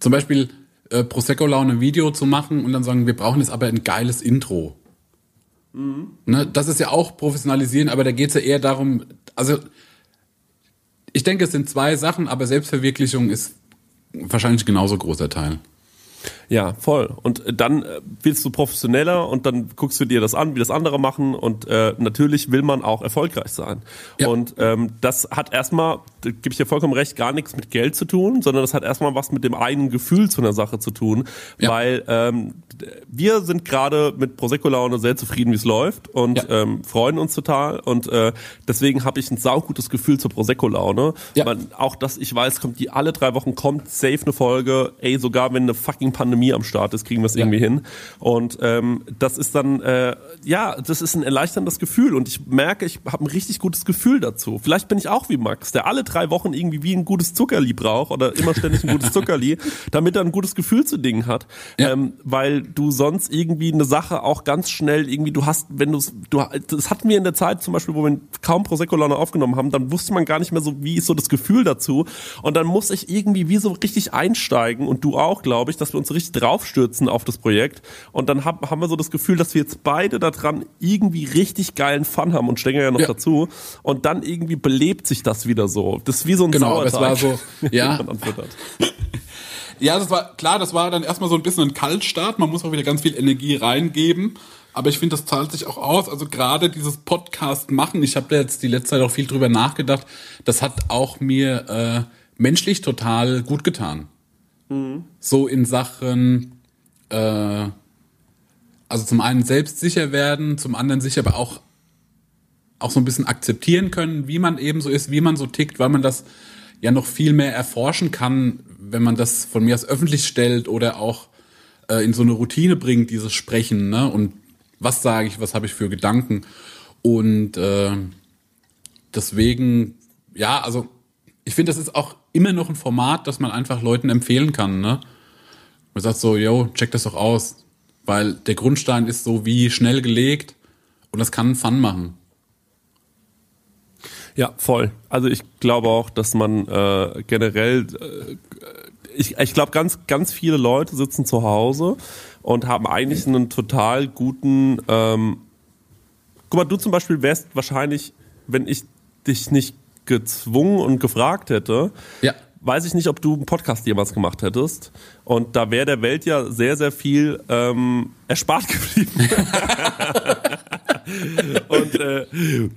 zum Beispiel äh, Prosecco-Laune ein Video zu machen und dann sagen, wir brauchen jetzt aber ein geiles Intro. Ne, das ist ja auch professionalisieren, aber da geht es ja eher darum, also ich denke, es sind zwei Sachen, aber Selbstverwirklichung ist wahrscheinlich genauso großer Teil.
Ja, voll. Und äh, dann äh, willst du professioneller und dann guckst du dir das an, wie das andere machen und äh, natürlich will man auch erfolgreich sein.
Ja.
Und ähm, das hat erstmal, da gebe ich dir vollkommen recht, gar nichts mit Geld zu tun, sondern das hat erstmal was mit dem eigenen Gefühl zu einer Sache zu tun,
Ja.
weil ähm, wir sind gerade mit Prosecco Laune sehr zufrieden, wie es läuft und
Ja.
ähm, freuen uns total und äh, deswegen habe ich ein saugutes Gefühl zur Prosecco Laune.
Ja.
Man, auch dass ich weiß, kommt die alle drei Wochen kommt safe eine Folge. Ey, sogar wenn eine fucking Pandemie am Start ist, kriegen wir es irgendwie hin. Und ähm, das ist dann äh, ja, das ist ein erleichterndes Gefühl und ich merke, ich habe ein richtig gutes Gefühl dazu. Vielleicht bin ich auch wie Max, der alle drei Wochen irgendwie wie ein gutes Zuckerli braucht oder immer ständig ein gutes Zuckerli, damit er ein gutes Gefühl zu Dingen hat,
Ja.
ähm, weil du sonst irgendwie eine Sache auch ganz schnell irgendwie du hast, wenn du du das hatten wir in der Zeit zum Beispiel, wo wir kaum Prosecco Laune aufgenommen haben, dann wusste man gar nicht mehr so, wie ist so das Gefühl dazu und dann muss ich irgendwie wie so richtig einsteigen und du auch, glaube ich, dass wir uns so draufstürzen auf das Projekt und dann hab, haben wir so das Gefühl, dass wir jetzt beide daran irgendwie richtig geilen Fun haben und Stenger ja noch
Ja.
dazu und dann irgendwie belebt sich das wieder so. Das ist wie so ein
Genau, aber es
Sauerteig.
war so, ja. Ja, das war klar, das war dann erstmal so ein bisschen ein Kaltstart. Man muss auch wieder ganz viel Energie reingeben. Aber ich finde, das zahlt sich auch aus. Also gerade dieses Podcast machen, ich habe da jetzt die letzte Zeit auch viel drüber nachgedacht, das hat auch mir äh, menschlich total gut getan. So in Sachen, äh, also zum einen selbstsicher werden, zum anderen sich aber auch auch so ein bisschen akzeptieren können, wie man eben so ist, wie man so tickt, weil man das ja noch viel mehr erforschen kann, wenn man das von mir aus öffentlich stellt oder auch äh, in so eine Routine bringt, dieses Sprechen, ne? Und was sage ich, was habe ich für Gedanken? Und äh, deswegen, ja, also ich finde, das ist auch immer noch ein Format, das man einfach Leuten empfehlen kann, ne? Man sagt so, yo, check das doch aus, weil der Grundstein ist so wie schnell gelegt und das kann Fun machen.
Ja, voll. Also ich glaube auch, dass man äh, generell, äh, ich, ich glaube, ganz, ganz viele Leute sitzen zu Hause und haben eigentlich einen total guten. Ähm, guck mal, du zum Beispiel wärst wahrscheinlich, wenn ich dich nicht gezwungen und gefragt hätte,
Ja.
weiß ich nicht, ob du einen Podcast jemals gemacht hättest. Und da wäre der Welt ja sehr, sehr viel ähm, erspart geblieben. und äh,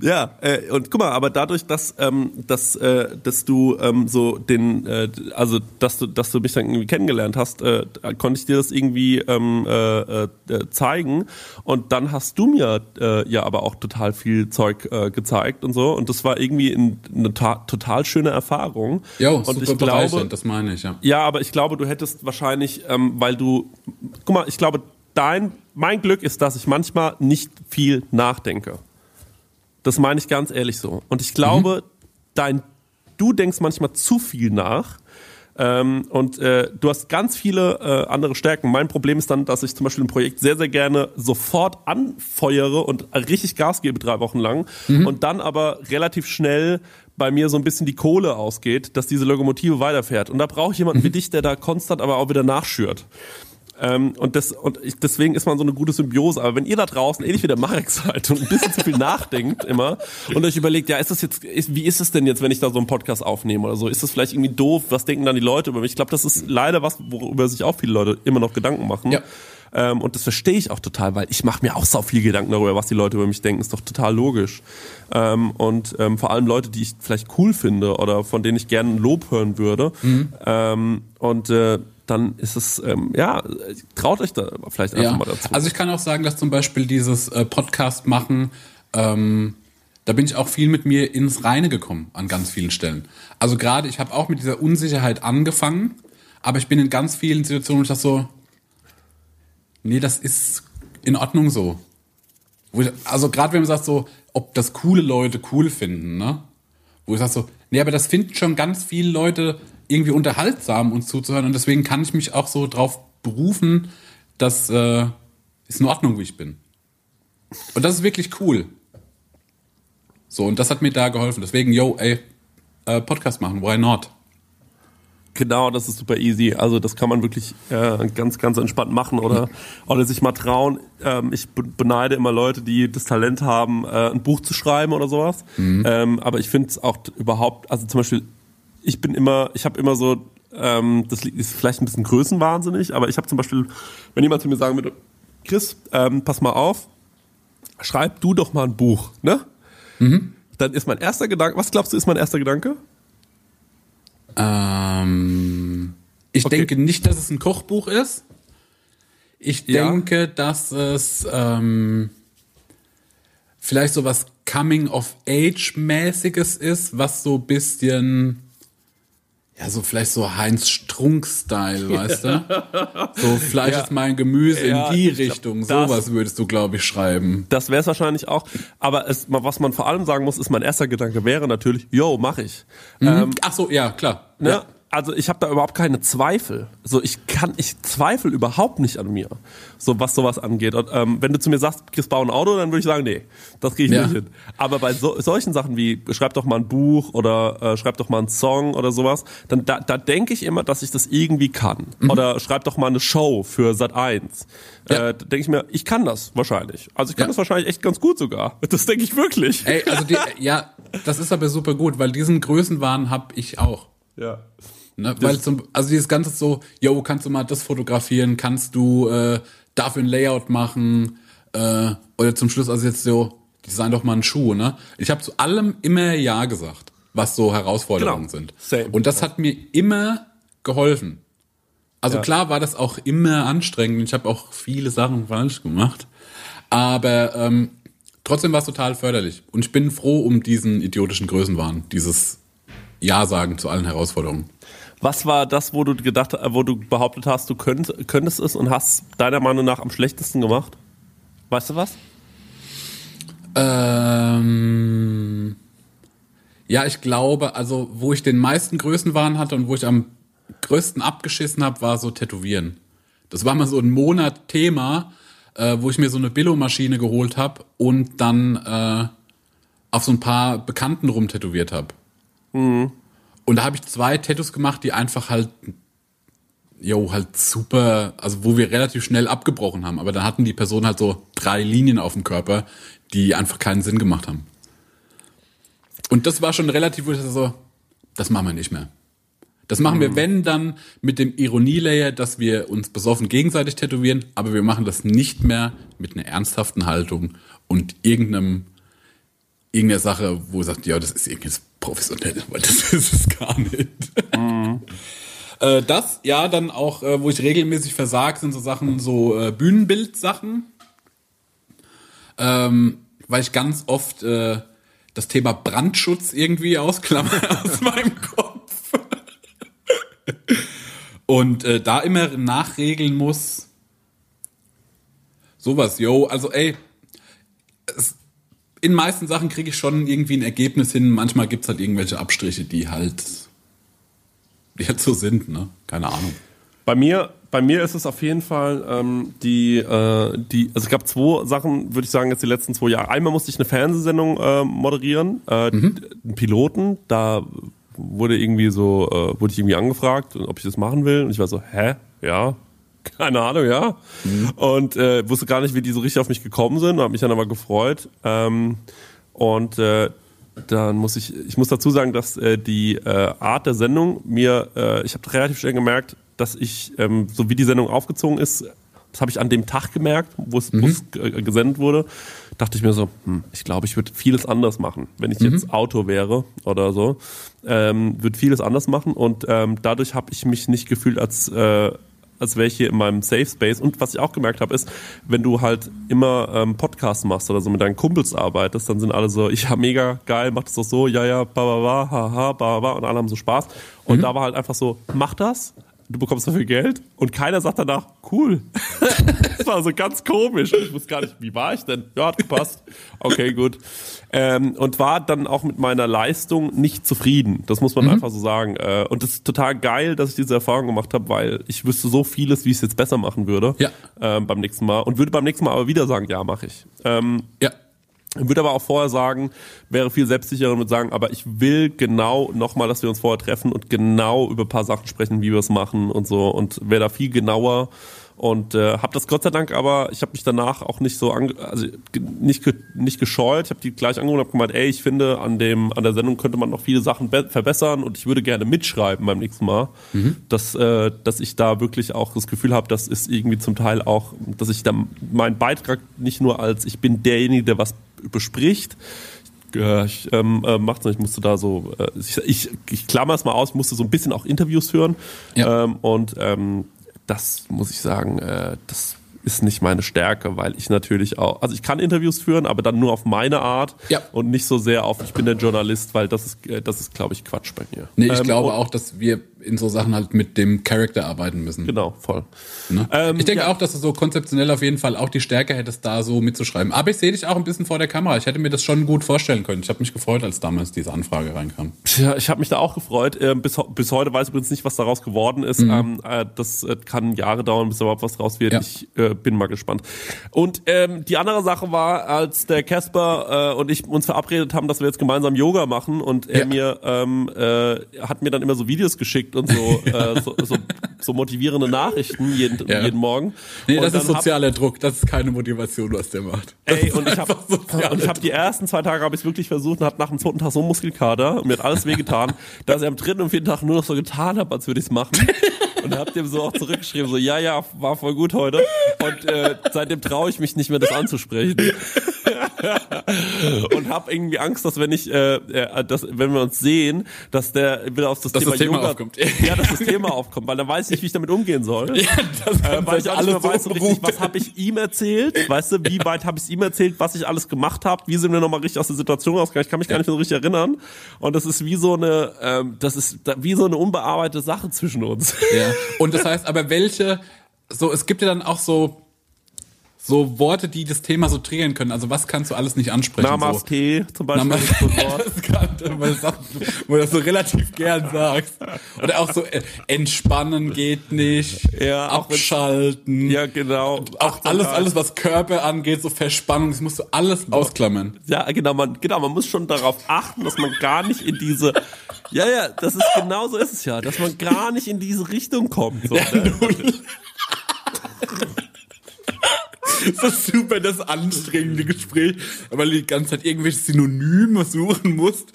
ja, äh, und guck mal, aber dadurch, dass, ähm, dass, äh, dass du ähm, so den, äh, also dass du, dass du mich dann irgendwie kennengelernt hast, äh, konnte ich dir das irgendwie ähm, äh, äh, zeigen. Und dann hast du mir äh, ja aber auch total viel Zeug äh, gezeigt und so. Und das war irgendwie ein, eine ta- total schöne Erfahrung.
Jo,
und
super
ich glaube,
das meine ich, ja.
ja, aber ich glaube, du hättest wahrscheinlich, ähm, weil du, guck mal, ich glaube, dein, mein Glück ist, dass ich manchmal nicht viel nachdenke. Das meine ich ganz ehrlich so. Und ich glaube, dein, du denkst manchmal zu viel nach. Ähm, und äh, du hast ganz viele äh, andere Stärken. Mein Problem ist dann, dass ich zum Beispiel ein Projekt sehr, sehr gerne sofort anfeuere und richtig Gas gebe drei Wochen lang und dann aber relativ schnell bei mir so ein bisschen die Kohle ausgeht, dass diese Lokomotive weiterfährt. Und da brauche ich jemanden wie dich, der da konstant aber auch wieder nachschürt. Ähm, und das, und ich, deswegen ist man so eine gute Symbiose. Aber wenn ihr da draußen ähnlich wie der Marek seid und ein bisschen zu viel nachdenkt immer und euch überlegt, ja, ist das jetzt, ist, wie ist es denn jetzt, wenn ich da so einen Podcast aufnehme oder so? Ist das vielleicht irgendwie doof? Was denken dann die Leute über mich? Ich glaube, das ist leider was, worüber sich auch viele Leute immer noch Gedanken machen.
Ja.
Ähm, und das verstehe ich auch total, weil ich mache mir auch so viel Gedanken darüber, was die Leute über mich denken. Ist doch total logisch. Ähm, und ähm, vor allem Leute, die ich vielleicht cool finde oder von denen ich gerne Lob hören würde. Ähm, und äh, dann ist es, ähm, ja, traut euch da vielleicht einfach
Ja.
mal dazu.
Also ich kann auch sagen, dass zum Beispiel dieses äh, Podcast machen, ähm, da bin ich auch viel mit mir ins Reine gekommen an ganz vielen Stellen. Also gerade, ich habe auch mit dieser Unsicherheit angefangen, aber ich bin in ganz vielen Situationen, wo ich das so, nee, das ist in Ordnung so. Also gerade wenn man sagt so, ob das coole Leute cool finden, ne? Wo ich sage so, nee, aber das finden schon ganz viele Leute irgendwie unterhaltsam, uns zuzuhören und deswegen kann ich mich auch so drauf berufen, dass äh, ist in Ordnung, wie ich bin. Und das ist wirklich cool. So, und das hat mir da geholfen. Deswegen, yo, ey, äh, Podcast machen, why not?
Genau, das ist super easy. Also das kann man wirklich äh, ganz, ganz entspannt machen oder, oder sich mal trauen. Ähm, ich be- beneide immer Leute, die das Talent haben, äh, ein Buch zu schreiben oder sowas. Ähm, aber ich finde es auch überhaupt, also zum Beispiel, ich bin immer, ich habe immer so, ähm, das ist vielleicht ein bisschen größenwahnsinnig, aber ich habe zum Beispiel, wenn jemand zu mir sagen würde, Chris, ähm, pass mal auf, schreib du doch mal ein Buch, ne? Dann ist mein erster Gedanke, was glaubst du, ist mein erster Gedanke?
Ähm, ich
Okay.
denke nicht, dass es ein Kochbuch ist. Ich
Ja.
denke, dass es ähm, vielleicht so was Coming-of-Age-mäßiges ist, was so ein bisschen, ja, so vielleicht so Heinz Strunk-Style, weißt du? So Fleisch
Ja.
ist mein Gemüse
Ja,
in die
ich glaub,
Richtung.
das-
Sowas würdest du, glaube ich, schreiben.
Das wäre es wahrscheinlich auch. Aber es, was man vor allem sagen muss, ist, mein erster Gedanke wäre natürlich, yo, mach ich. Ähm,
Ach so, ja, klar.
ne?
Ja.
Also ich habe da überhaupt keine Zweifel. So ich kann, ich zweifle überhaupt nicht an mir, so was sowas angeht. Und, ähm, wenn du zu mir sagst, Chris, bau ein Auto, dann würde ich sagen, nee, das kriege ich
Ja.
nicht hin. Aber bei so, solchen Sachen wie schreib doch mal ein Buch oder äh, schreib doch mal einen Song oder sowas, dann da, da denke ich immer, dass ich das irgendwie kann. Oder schreib doch mal eine Show für Sat 1.
Mhm. Ja.
Äh, da denke ich mir, ich kann das wahrscheinlich. Also ich kann
Ja.
das wahrscheinlich echt ganz gut sogar. Das denke ich wirklich.
Ey, also die, ja, das ist aber super gut, weil diesen Größenwahn hab ich auch.
Ja.
Ne? Weil zum, also dieses ganze so, yo, kannst du mal das fotografieren, kannst du äh, dafür ein Layout machen äh, oder zum Schluss also jetzt so, design doch mal einen Schuh, ne? Ich habe zu allem immer ja gesagt, was so Herausforderungen
Genau.
sind.
Same.
Und das hat mir immer geholfen. Also
Ja.
klar war das auch immer anstrengend. Ich habe auch viele Sachen falsch gemacht, aber ähm, trotzdem war es total förderlich. Und ich bin froh um diesen idiotischen Größenwahn, dieses Ja sagen zu allen Herausforderungen.
Was war das, wo du gedacht, äh, wo du behauptet hast, du könnt, könntest es und hast deiner Meinung nach am schlechtesten gemacht? Weißt du was?
Ähm, ja, ich glaube, also wo ich den meisten Größenwahn hatte und wo ich am größten abgeschissen habe, war so Tätowieren. Das war mal so ein Monat Thema, äh, wo ich mir so eine Billo-Maschine geholt habe und dann äh, auf so ein paar Bekannten rumtätowiert habe. Und da habe ich zwei Tattoos gemacht, die einfach halt, jo, halt super, also wo wir relativ schnell abgebrochen haben. Aber dann hatten die Personen halt so drei Linien auf dem Körper, die einfach keinen Sinn gemacht haben. Und das war schon relativ, wo ich so, das machen wir nicht mehr. Das machen wir, wenn, dann mit dem Ironielayer, dass wir uns besoffen gegenseitig tätowieren, aber wir machen das nicht mehr mit einer ernsthaften Haltung und irgendeinem, irgendeiner Sache, wo sagt, ja, das ist irgendwie professionell, weil das ist es gar nicht. Äh, das, ja, dann auch, äh, wo ich regelmäßig versag, sind so Sachen, so äh, Bühnenbild-Sachen. Ähm, weil ich ganz oft äh, das Thema Brandschutz irgendwie ausklammer aus meinem Kopf. Und äh, da immer nachregeln muss. Sowas, yo, also ey, es, in meisten Sachen kriege ich schon irgendwie ein Ergebnis hin. Manchmal gibt's halt irgendwelche Abstriche, die halt, die halt so sind, ne? Keine Ahnung.
Bei mir, bei mir ist es auf jeden Fall ähm, die, äh, die, also es gab zwei Sachen, würde ich sagen, jetzt die letzten zwei Jahre. Einmal musste ich eine Fernsehsendung äh, moderieren, äh, einen Piloten, da wurde irgendwie so, äh, wurde ich irgendwie angefragt, ob ich das machen will. Und ich war so, hä? Ja, keine Ahnung, ja. Und äh, wusste gar nicht, wie die so richtig auf mich gekommen sind. Habe mich dann aber gefreut. Ähm, und äh, dann muss ich, ich muss dazu sagen, dass äh, die äh, Art der Sendung mir, äh, ich habe relativ schnell gemerkt, dass ich, ähm, so wie die Sendung aufgezogen ist, das habe ich an dem Tag gemerkt, wo es es, äh, gesendet wurde, dachte ich mir so, hm, ich glaube, ich würde vieles anders machen. Wenn ich jetzt Autor wäre oder so, ähm, würde vieles anders machen und ähm, dadurch habe ich mich nicht gefühlt als äh, als wäre ich hier in meinem Safe Space. Und was ich auch gemerkt habe, ist, wenn du halt immer ähm, Podcasts machst oder so mit deinen Kumpels arbeitest, dann sind alle so, ja, mega geil, mach das doch so, ja, ja, ba, ba, ba, haha, ba, ba, und alle haben so Spaß. Und da war halt einfach so, mach das, du bekommst dafür Geld und keiner sagt danach, cool. das war so ganz komisch. Ich wusste gar nicht, wie war ich denn? Ja, hat gepasst. Okay, gut. Ähm, und war dann auch mit meiner Leistung nicht zufrieden. Das muss man einfach so sagen. Äh, und das ist total geil, dass ich diese Erfahrung gemacht habe, weil ich wüsste so vieles, wie ich es jetzt besser machen würde
Ja.
ähm, beim nächsten Mal. Und würde beim nächsten Mal aber wieder sagen, ja, mache ich. Ähm,
Ja.
Würde aber auch vorher sagen, wäre viel selbstsicherer und würde sagen, aber ich will genau nochmal, dass wir uns vorher treffen und genau über ein paar Sachen sprechen, wie wir es machen und so und wäre da viel genauer und äh, habe das Gott sei Dank aber, ich habe mich danach auch nicht so, ange also nicht, ge nicht gescheut, ich habe die gleich angerufen und habe gemeint, ey, ich finde, an dem an der Sendung könnte man noch viele Sachen be- verbessern und ich würde gerne mitschreiben beim nächsten Mal, dass, äh, dass ich da wirklich auch das Gefühl habe, das ist irgendwie zum Teil auch, dass ich da meinen Beitrag nicht nur als, ich bin derjenige, der was bespricht, äh, ich ähm, äh, macht's nicht, ich musste da so, äh, ich, ich, ich klammer es mal aus, musste so ein bisschen auch Interviews führen
Ja.
ähm, und ähm, das muss ich sagen, äh, das ist nicht meine Stärke, weil ich natürlich auch, also ich kann Interviews führen, aber dann nur auf meine Art
Ja.
und nicht so sehr auf, ich bin der Journalist, weil das ist, äh, das ist, glaube ich, Quatsch bei mir.
Nee, ich
Ähm,
glaube auch, dass wir in so Sachen halt mit dem Charakter arbeiten müssen.
Genau, voll.
Ne?
Ähm,
ich denke
ja.
auch, dass du so konzeptionell auf jeden Fall auch die Stärke hättest, da so mitzuschreiben. Aber ich sehe dich auch ein bisschen vor der Kamera. Ich hätte mir das schon gut vorstellen können. Ich habe mich gefreut, als damals diese Anfrage reinkam.
Tja, ich habe mich da auch gefreut. Ähm, bis, bis heute weiß ich übrigens nicht, was daraus geworden ist. Ähm, äh, das äh, kann Jahre dauern, bis überhaupt was draus wird.
Ja.
Ich äh, bin mal gespannt. Und ähm, die andere Sache war, als der Casper äh, und ich uns verabredet haben, dass wir jetzt gemeinsam Yoga machen und er
Ja.
mir ähm, äh, hat mir dann immer so Videos geschickt und so, äh, so, so, so motivierende Nachrichten jeden,
Ja.
jeden Morgen.
Nee,
und
das ist
dann hab-
sozialer Druck. Das ist keine Motivation, was der macht. Das
Ey, und ich habe
einfach sozialer
und ich habe die ersten zwei Tage habe ich wirklich versucht und habe nach dem zweiten Tag so einen Muskelkater und mir hat alles wehgetan, dass ich am dritten und vierten Tag nur noch so getan habe, als würde ich es machen. Und hab dem so auch zurückgeschrieben, so ja, ja, war voll gut heute. Und äh, seitdem traue ich mich nicht mehr, das anzusprechen. und habe irgendwie Angst, dass wenn ich, äh, äh, dass, wenn wir uns sehen, dass der wieder auf das
Dass
Thema
das Thema
Yoga,
aufkommt.
ja, dass das Thema aufkommt, weil dann weiß ich nicht, wie ich damit umgehen soll.
Ja, das
Äh, weil ich alles mehr weiß so
so
richtig, was habe ich ihm erzählt, weißt du, wie weit habe ich ihm erzählt, was ich alles gemacht habe, wie sind wir nochmal richtig aus der Situation rausgegangen, ich kann mich gar nicht mehr so richtig erinnern und das ist wie so eine, ähm, das ist wie so eine unbearbeitete Sache zwischen uns.
Ja. Und das heißt, aber welche, so, es gibt ja dann auch so, so Worte, die das Thema so triggern können. Also was kannst du alles nicht ansprechen?
Namaste zum Beispiel.
Namaste.
so.
Das kann, weil wo du das so relativ gern sagst. Oder auch so, äh, entspannen geht nicht,
Ja,
abschalten.
Ja, genau.
Auch alles, alles, was Körper angeht, so Verspannung, das musst du alles ausklammern.
Ja, genau, man, genau, man muss schon darauf achten, dass man gar nicht in diese, ja, ja, das ist genau so ist es ja, dass man gar nicht in diese Richtung kommt. So, ne?
Das ist super, das anstrengende Gespräch, weil du die ganze Zeit irgendwelche Synonyme suchen musst,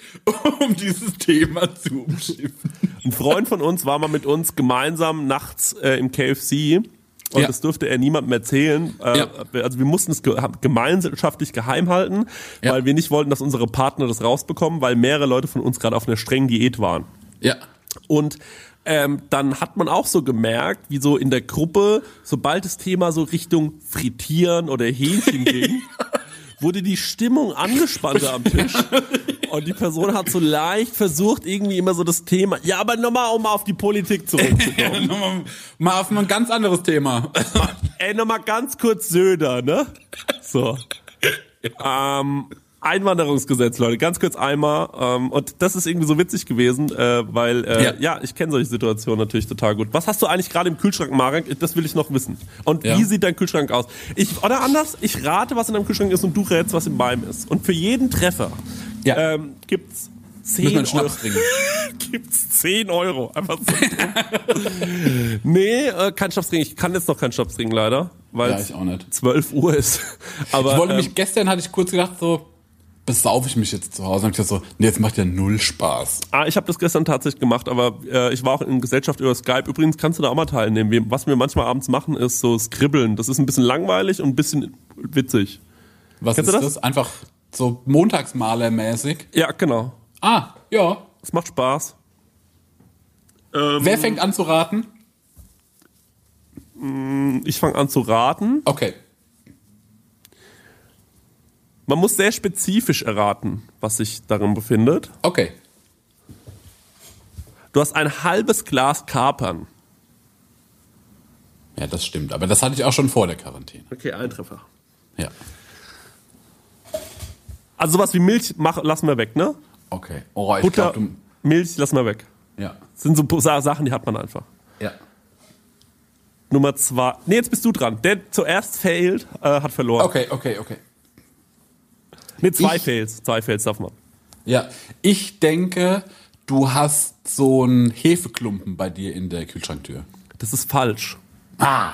um dieses Thema zu umschiffen.
Ein Freund von uns war mal mit uns gemeinsam nachts äh, im KFC und
Ja.
das dürfte er niemandem erzählen. Äh,
Ja.
Also wir mussten es ge gemeinschaftlich geheim halten,
Ja.
weil wir nicht wollten, dass unsere Partner das rausbekommen, weil mehrere Leute von uns gerade auf einer strengen Diät waren.
Ja.
Und ähm, dann hat man auch so gemerkt, wie so in der Gruppe, sobald das Thema so Richtung Frittieren oder Hähnchen ging, wurde die Stimmung angespannter am Tisch. Und die Person hat so leicht versucht, irgendwie immer so das Thema, ja, aber nochmal, um auf die Politik zurückzukommen.
Nochmal- Mal auf ein ganz anderes Thema.
Ey, nochmal ganz kurz Söder, ne? So. Ähm, Einwanderungsgesetz, Leute, ganz kurz einmal. Ähm, und das ist irgendwie so witzig gewesen, äh, weil, äh, ja.
Ja.
ich kenne solche Situationen natürlich total gut. Was hast du eigentlich gerade im Kühlschrank, Marek? Das will ich noch wissen. Und
Ja.
wie sieht dein Kühlschrank aus? Ich, oder anders, ich rate, was in deinem Kühlschrank ist und du rätst, was in meinem ist. Und für jeden Treffer
Ja.
ähm, gibt's
Müssen wir
10
einen Schnaps
Euro.
trinken.
Gibt's 10 Euro. Einfach so. nee, äh, kein Schnaps trinken. Ich kann jetzt noch keinen Schnaps trinken, leider. Weil
Ja,
es
ich auch nicht.
12 Uhr ist. Aber
Ich wollte
ähm,
mich, gestern hatte ich kurz gedacht, so, besaufe ich mich jetzt zu Hause. Und ich dachte so, nee, jetzt macht ja null Spaß.
Ah, ich habe das gestern tatsächlich gemacht, aber äh, ich war auch in Gesellschaft über Skype. Übrigens kannst du da auch mal teilnehmen. Wir, was wir manchmal abends machen, ist so Skribbeln. Das ist ein bisschen langweilig und ein bisschen witzig.
Was
Kennst
ist
du
das?
das?
Einfach so Montagsmaler-mäßig.
Ja, genau.
Ah, ja.
Es macht Spaß. Ähm,
Wer fängt an zu raten?
Ich fange an zu raten.
Okay.
Man muss sehr spezifisch erraten, was sich darin befindet.
Okay.
Du hast ein halbes Glas Kapern.
Ja, das stimmt. Aber das hatte ich auch schon vor der Quarantäne.
Okay, ein Treffer.
Ja.
Also sowas wie Milch mach, lassen wir weg, ne?
Okay. Oh, ich
Butter,
glaube, du.
Milch lassen wir weg.
Ja.
Das sind so Sa- Sachen, die hat man einfach.
Ja.
Nummer zwei. Nee, jetzt bist du dran. Der zuerst failed, äh, hat verloren.
Okay, okay, okay.
Nee, zwei
Ich-
Fails. Zwei Fails darf man.
Ja. Ich denke, du hast so einen Hefeklumpen bei dir in der Kühlschranktür.
Das ist falsch.
Ah.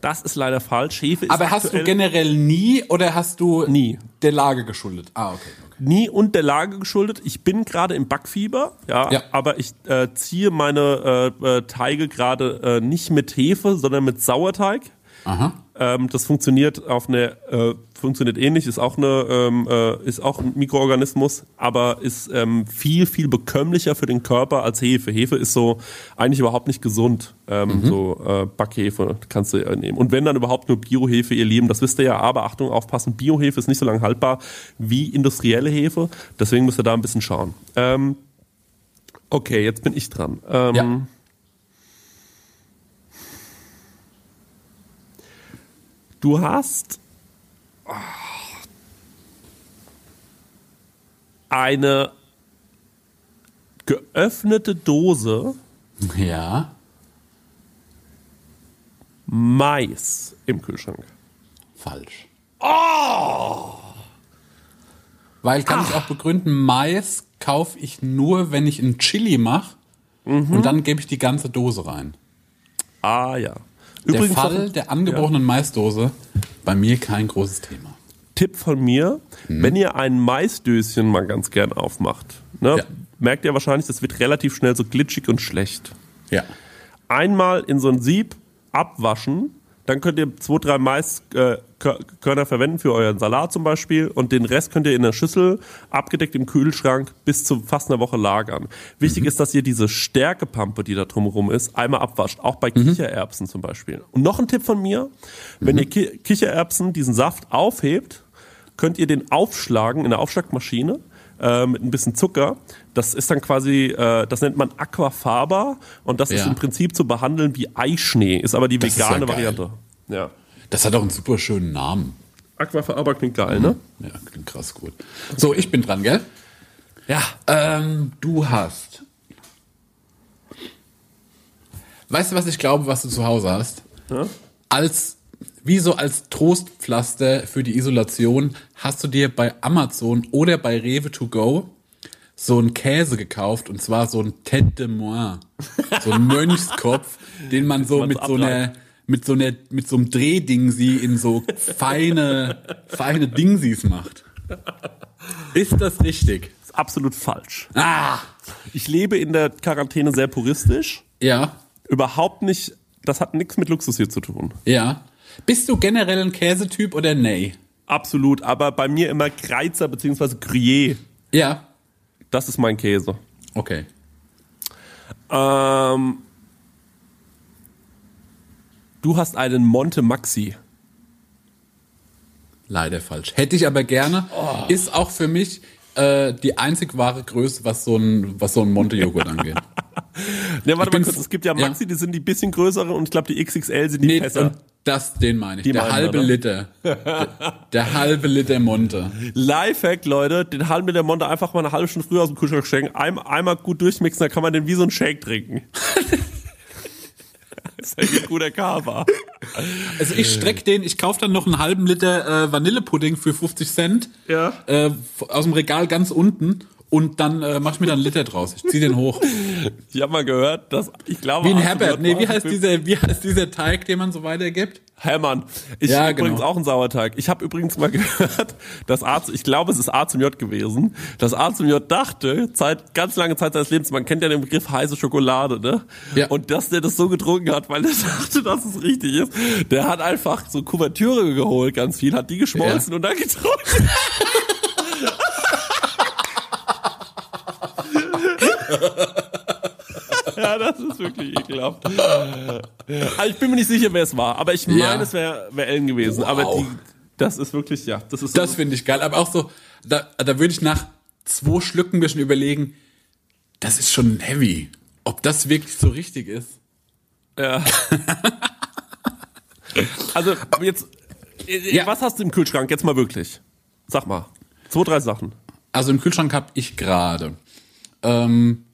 Das ist leider falsch. Hefe ist
Aber hast du generell nie oder hast du
Nie.
der Lage geschuldet? Ah, okay. okay.
nie und der Lage geschuldet. Ich bin gerade im Backfieber, ja,
Ja.
aber ich äh, ziehe meine äh, äh, Teige gerade äh, nicht mit Hefe, sondern mit Sauerteig.
Aha.
Ähm, das funktioniert auf eine äh, funktioniert ähnlich, ist auch eine ähm, äh, ist auch ein Mikroorganismus, aber ist ähm, viel viel bekömmlicher für den Körper als Hefe. Hefe ist so eigentlich überhaupt nicht gesund. Ähm, So äh, Backhefe kannst du äh, nehmen. Und wenn dann überhaupt nur Biohefe, ihr Lieben, das wisst ihr ja. Aber Achtung, aufpassen, Biohefe ist nicht so lange haltbar wie industrielle Hefe. Deswegen müsst ihr da ein bisschen schauen. Ähm, okay, jetzt bin ich dran. Ähm,
Ja.
Du hast eine geöffnete Dose
Ja.
Mais im Kühlschrank.
Falsch. Oh! Weil kann ich auch begründen, Mais kaufe ich nur, wenn ich einen Chili mache und dann gebe ich die ganze Dose rein.
Ah ja.
Der
Übrigens
Fall
noch
der angebrochenen Maisdose bei mir kein großes Thema.
Tipp von mir, wenn ihr ein Maisdöschen mal ganz gern aufmacht, ne,
Ja.
merkt ihr wahrscheinlich, das wird relativ schnell so glitschig und schlecht.
Ja.
Einmal in so ein Sieb abwaschen, dann könnt ihr zwei, drei Maiskörner äh, verwenden für euren Salat zum Beispiel und den Rest könnt ihr in der Schüssel abgedeckt im Kühlschrank bis zu fast einer Woche lagern. Wichtig ist, dass ihr diese Stärkepampe, die da drumherum ist, einmal abwascht, auch bei Kichererbsen zum Beispiel. Und noch ein Tipp von mir, wenn ihr Ki Kichererbsen diesen Saft aufhebt, könnt ihr den aufschlagen in der Aufschlagmaschine äh, mit ein bisschen Zucker. Das ist dann quasi, äh, das nennt man Aquafaba und das ist
Ja.
im Prinzip zu behandeln wie Eischnee, ist aber die
Das ist ja
vegane
geil.
Variante. Ja.
Das hat auch einen super schönen Namen.
Aquafaba klingt geil, ne?
Ja, klingt krass gut. So, ich bin dran, gell?
Ja.
Ähm, du hast. Weißt du, was ich glaube, was du zu Hause hast?
Ja?
Als, wie so als Trostpflaster für die Isolation hast du dir bei Amazon oder bei Rewe to go so einen Käse gekauft und zwar so ein Tête de Moine. So ein Mönchskopf, den man so mit so einer, mit so einer, mit so einem Drehding sie in so feine, feine Dingsies macht. Ist das richtig?
Ist absolut falsch.
Ah!
Ich lebe in der Quarantäne sehr puristisch.
Ja,
Überhaupt nicht, das hat nichts mit Luxus hier zu tun.
ja. Bist du generell ein Käsetyp oder nee?
Absolut, aber bei mir immer Kreizer bzw. Gruyère.
Ja.
Das ist mein Käse.
Okay.
Ähm, du hast einen Monte Maxi.
Leider falsch. Hätte ich aber gerne. Ist auch für mich äh, die einzig wahre Größe, was so ein, was so ein Monte-Joghurt angeht.
Ja, warte mal kurz, es gibt ja
ja.
Maxi, die sind die bisschen größere und ich glaube die XXL sind die
Nee,
besser.
und das, den meine ich.
Die
der
meinen
halbe
ne?
Liter. Der, der halbe Liter Monte.
Lifehack, Leute, den halben Liter Monte einfach mal eine halbe Stunde früher aus dem Kühlschrank schenken, ein, einmal gut durchmixen, dann kann man den wie so ein Shake trinken. das ist ein guter Kava.
Also ich streck den, ich kaufe dann noch einen halben Liter äh, Vanillepudding für 50 Cent
Ja.
äh, aus dem Regal ganz unten und dann äh, mach ich mir dann einen Liter draus. Ich zieh den hoch.
Ich habe mal gehört, dass ich glaube.
Wie ein
Arzt
Herbert. Nee, wie heißt dieser, wie heißt dieser Teig, den man so weitergibt?
Hermann. Ich
Ja,
übrigens
genau.
auch einen Sauerteig. Ich habe übrigens mal gehört, dass A, zu- ich glaube, es ist A zum J gewesen, dass A zum J dachte, Zeit, ganz lange Zeit seines Lebens, man kennt ja den Begriff heiße Schokolade, ne?
Ja.
Und dass der das so getrunken hat, weil der dachte, dass es richtig ist, der hat einfach so Kuvertüre geholt, ganz viel, hat die geschmolzen
Ja.
und dann getrunken. Ja, das ist wirklich ekelhaft. Also ich bin mir nicht sicher, wer es war, aber ich meine,
Ja.
es wäre wär Ellen gewesen.
Wow.
Aber die, das ist wirklich, ja, das ist
Das
so,
finde ich geil. Aber auch so, da, da würde ich nach zwei Schlücken ein bisschen überlegen, das ist schon heavy. Ob das wirklich so richtig ist.
ja. Also jetzt,
Ja.
was hast du im Kühlschrank jetzt mal wirklich? Sag mal, zwei, drei Sachen.
Also im Kühlschrank habe ich gerade. Ähm,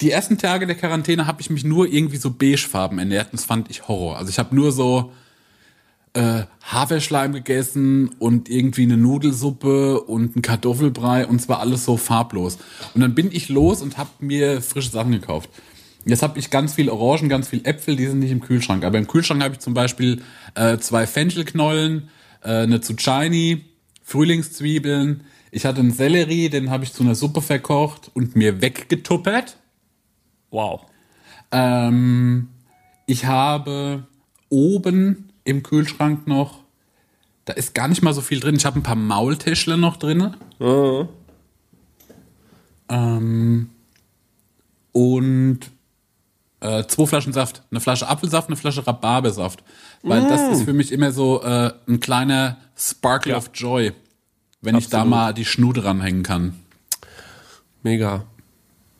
die ersten Tage der Quarantäne habe ich mich nur irgendwie so beigefarben ernährt und das fand ich Horror. Also ich habe nur so äh, Haferschleim gegessen und irgendwie eine Nudelsuppe und ein Kartoffelbrei und zwar alles so farblos. Und dann bin ich los und habe mir frische Sachen gekauft. Jetzt habe ich ganz viel Orangen, ganz viel Äpfel, die sind nicht im Kühlschrank. Aber im Kühlschrank habe ich zum Beispiel äh, zwei Fenchelknollen, äh, eine Zucchini, Frühlingszwiebeln. Ich hatte einen Sellerie, den habe ich zu einer Suppe verkocht und mir weggetuppert.
Wow.
Ähm, ich habe oben im Kühlschrank noch, da ist gar nicht mal so viel drin. Ich habe ein paar Maultäschler noch drin. Ähm, und äh, zwei Flaschen Saft. Eine Flasche Apfelsaft, eine Flasche Rhabarbersaft. Weil das ist für mich immer so äh, ein kleiner Sparkle
Ja.
of Joy, wenn ich da
Absolut.
mal die Schnute ranhängen kann.
Mega.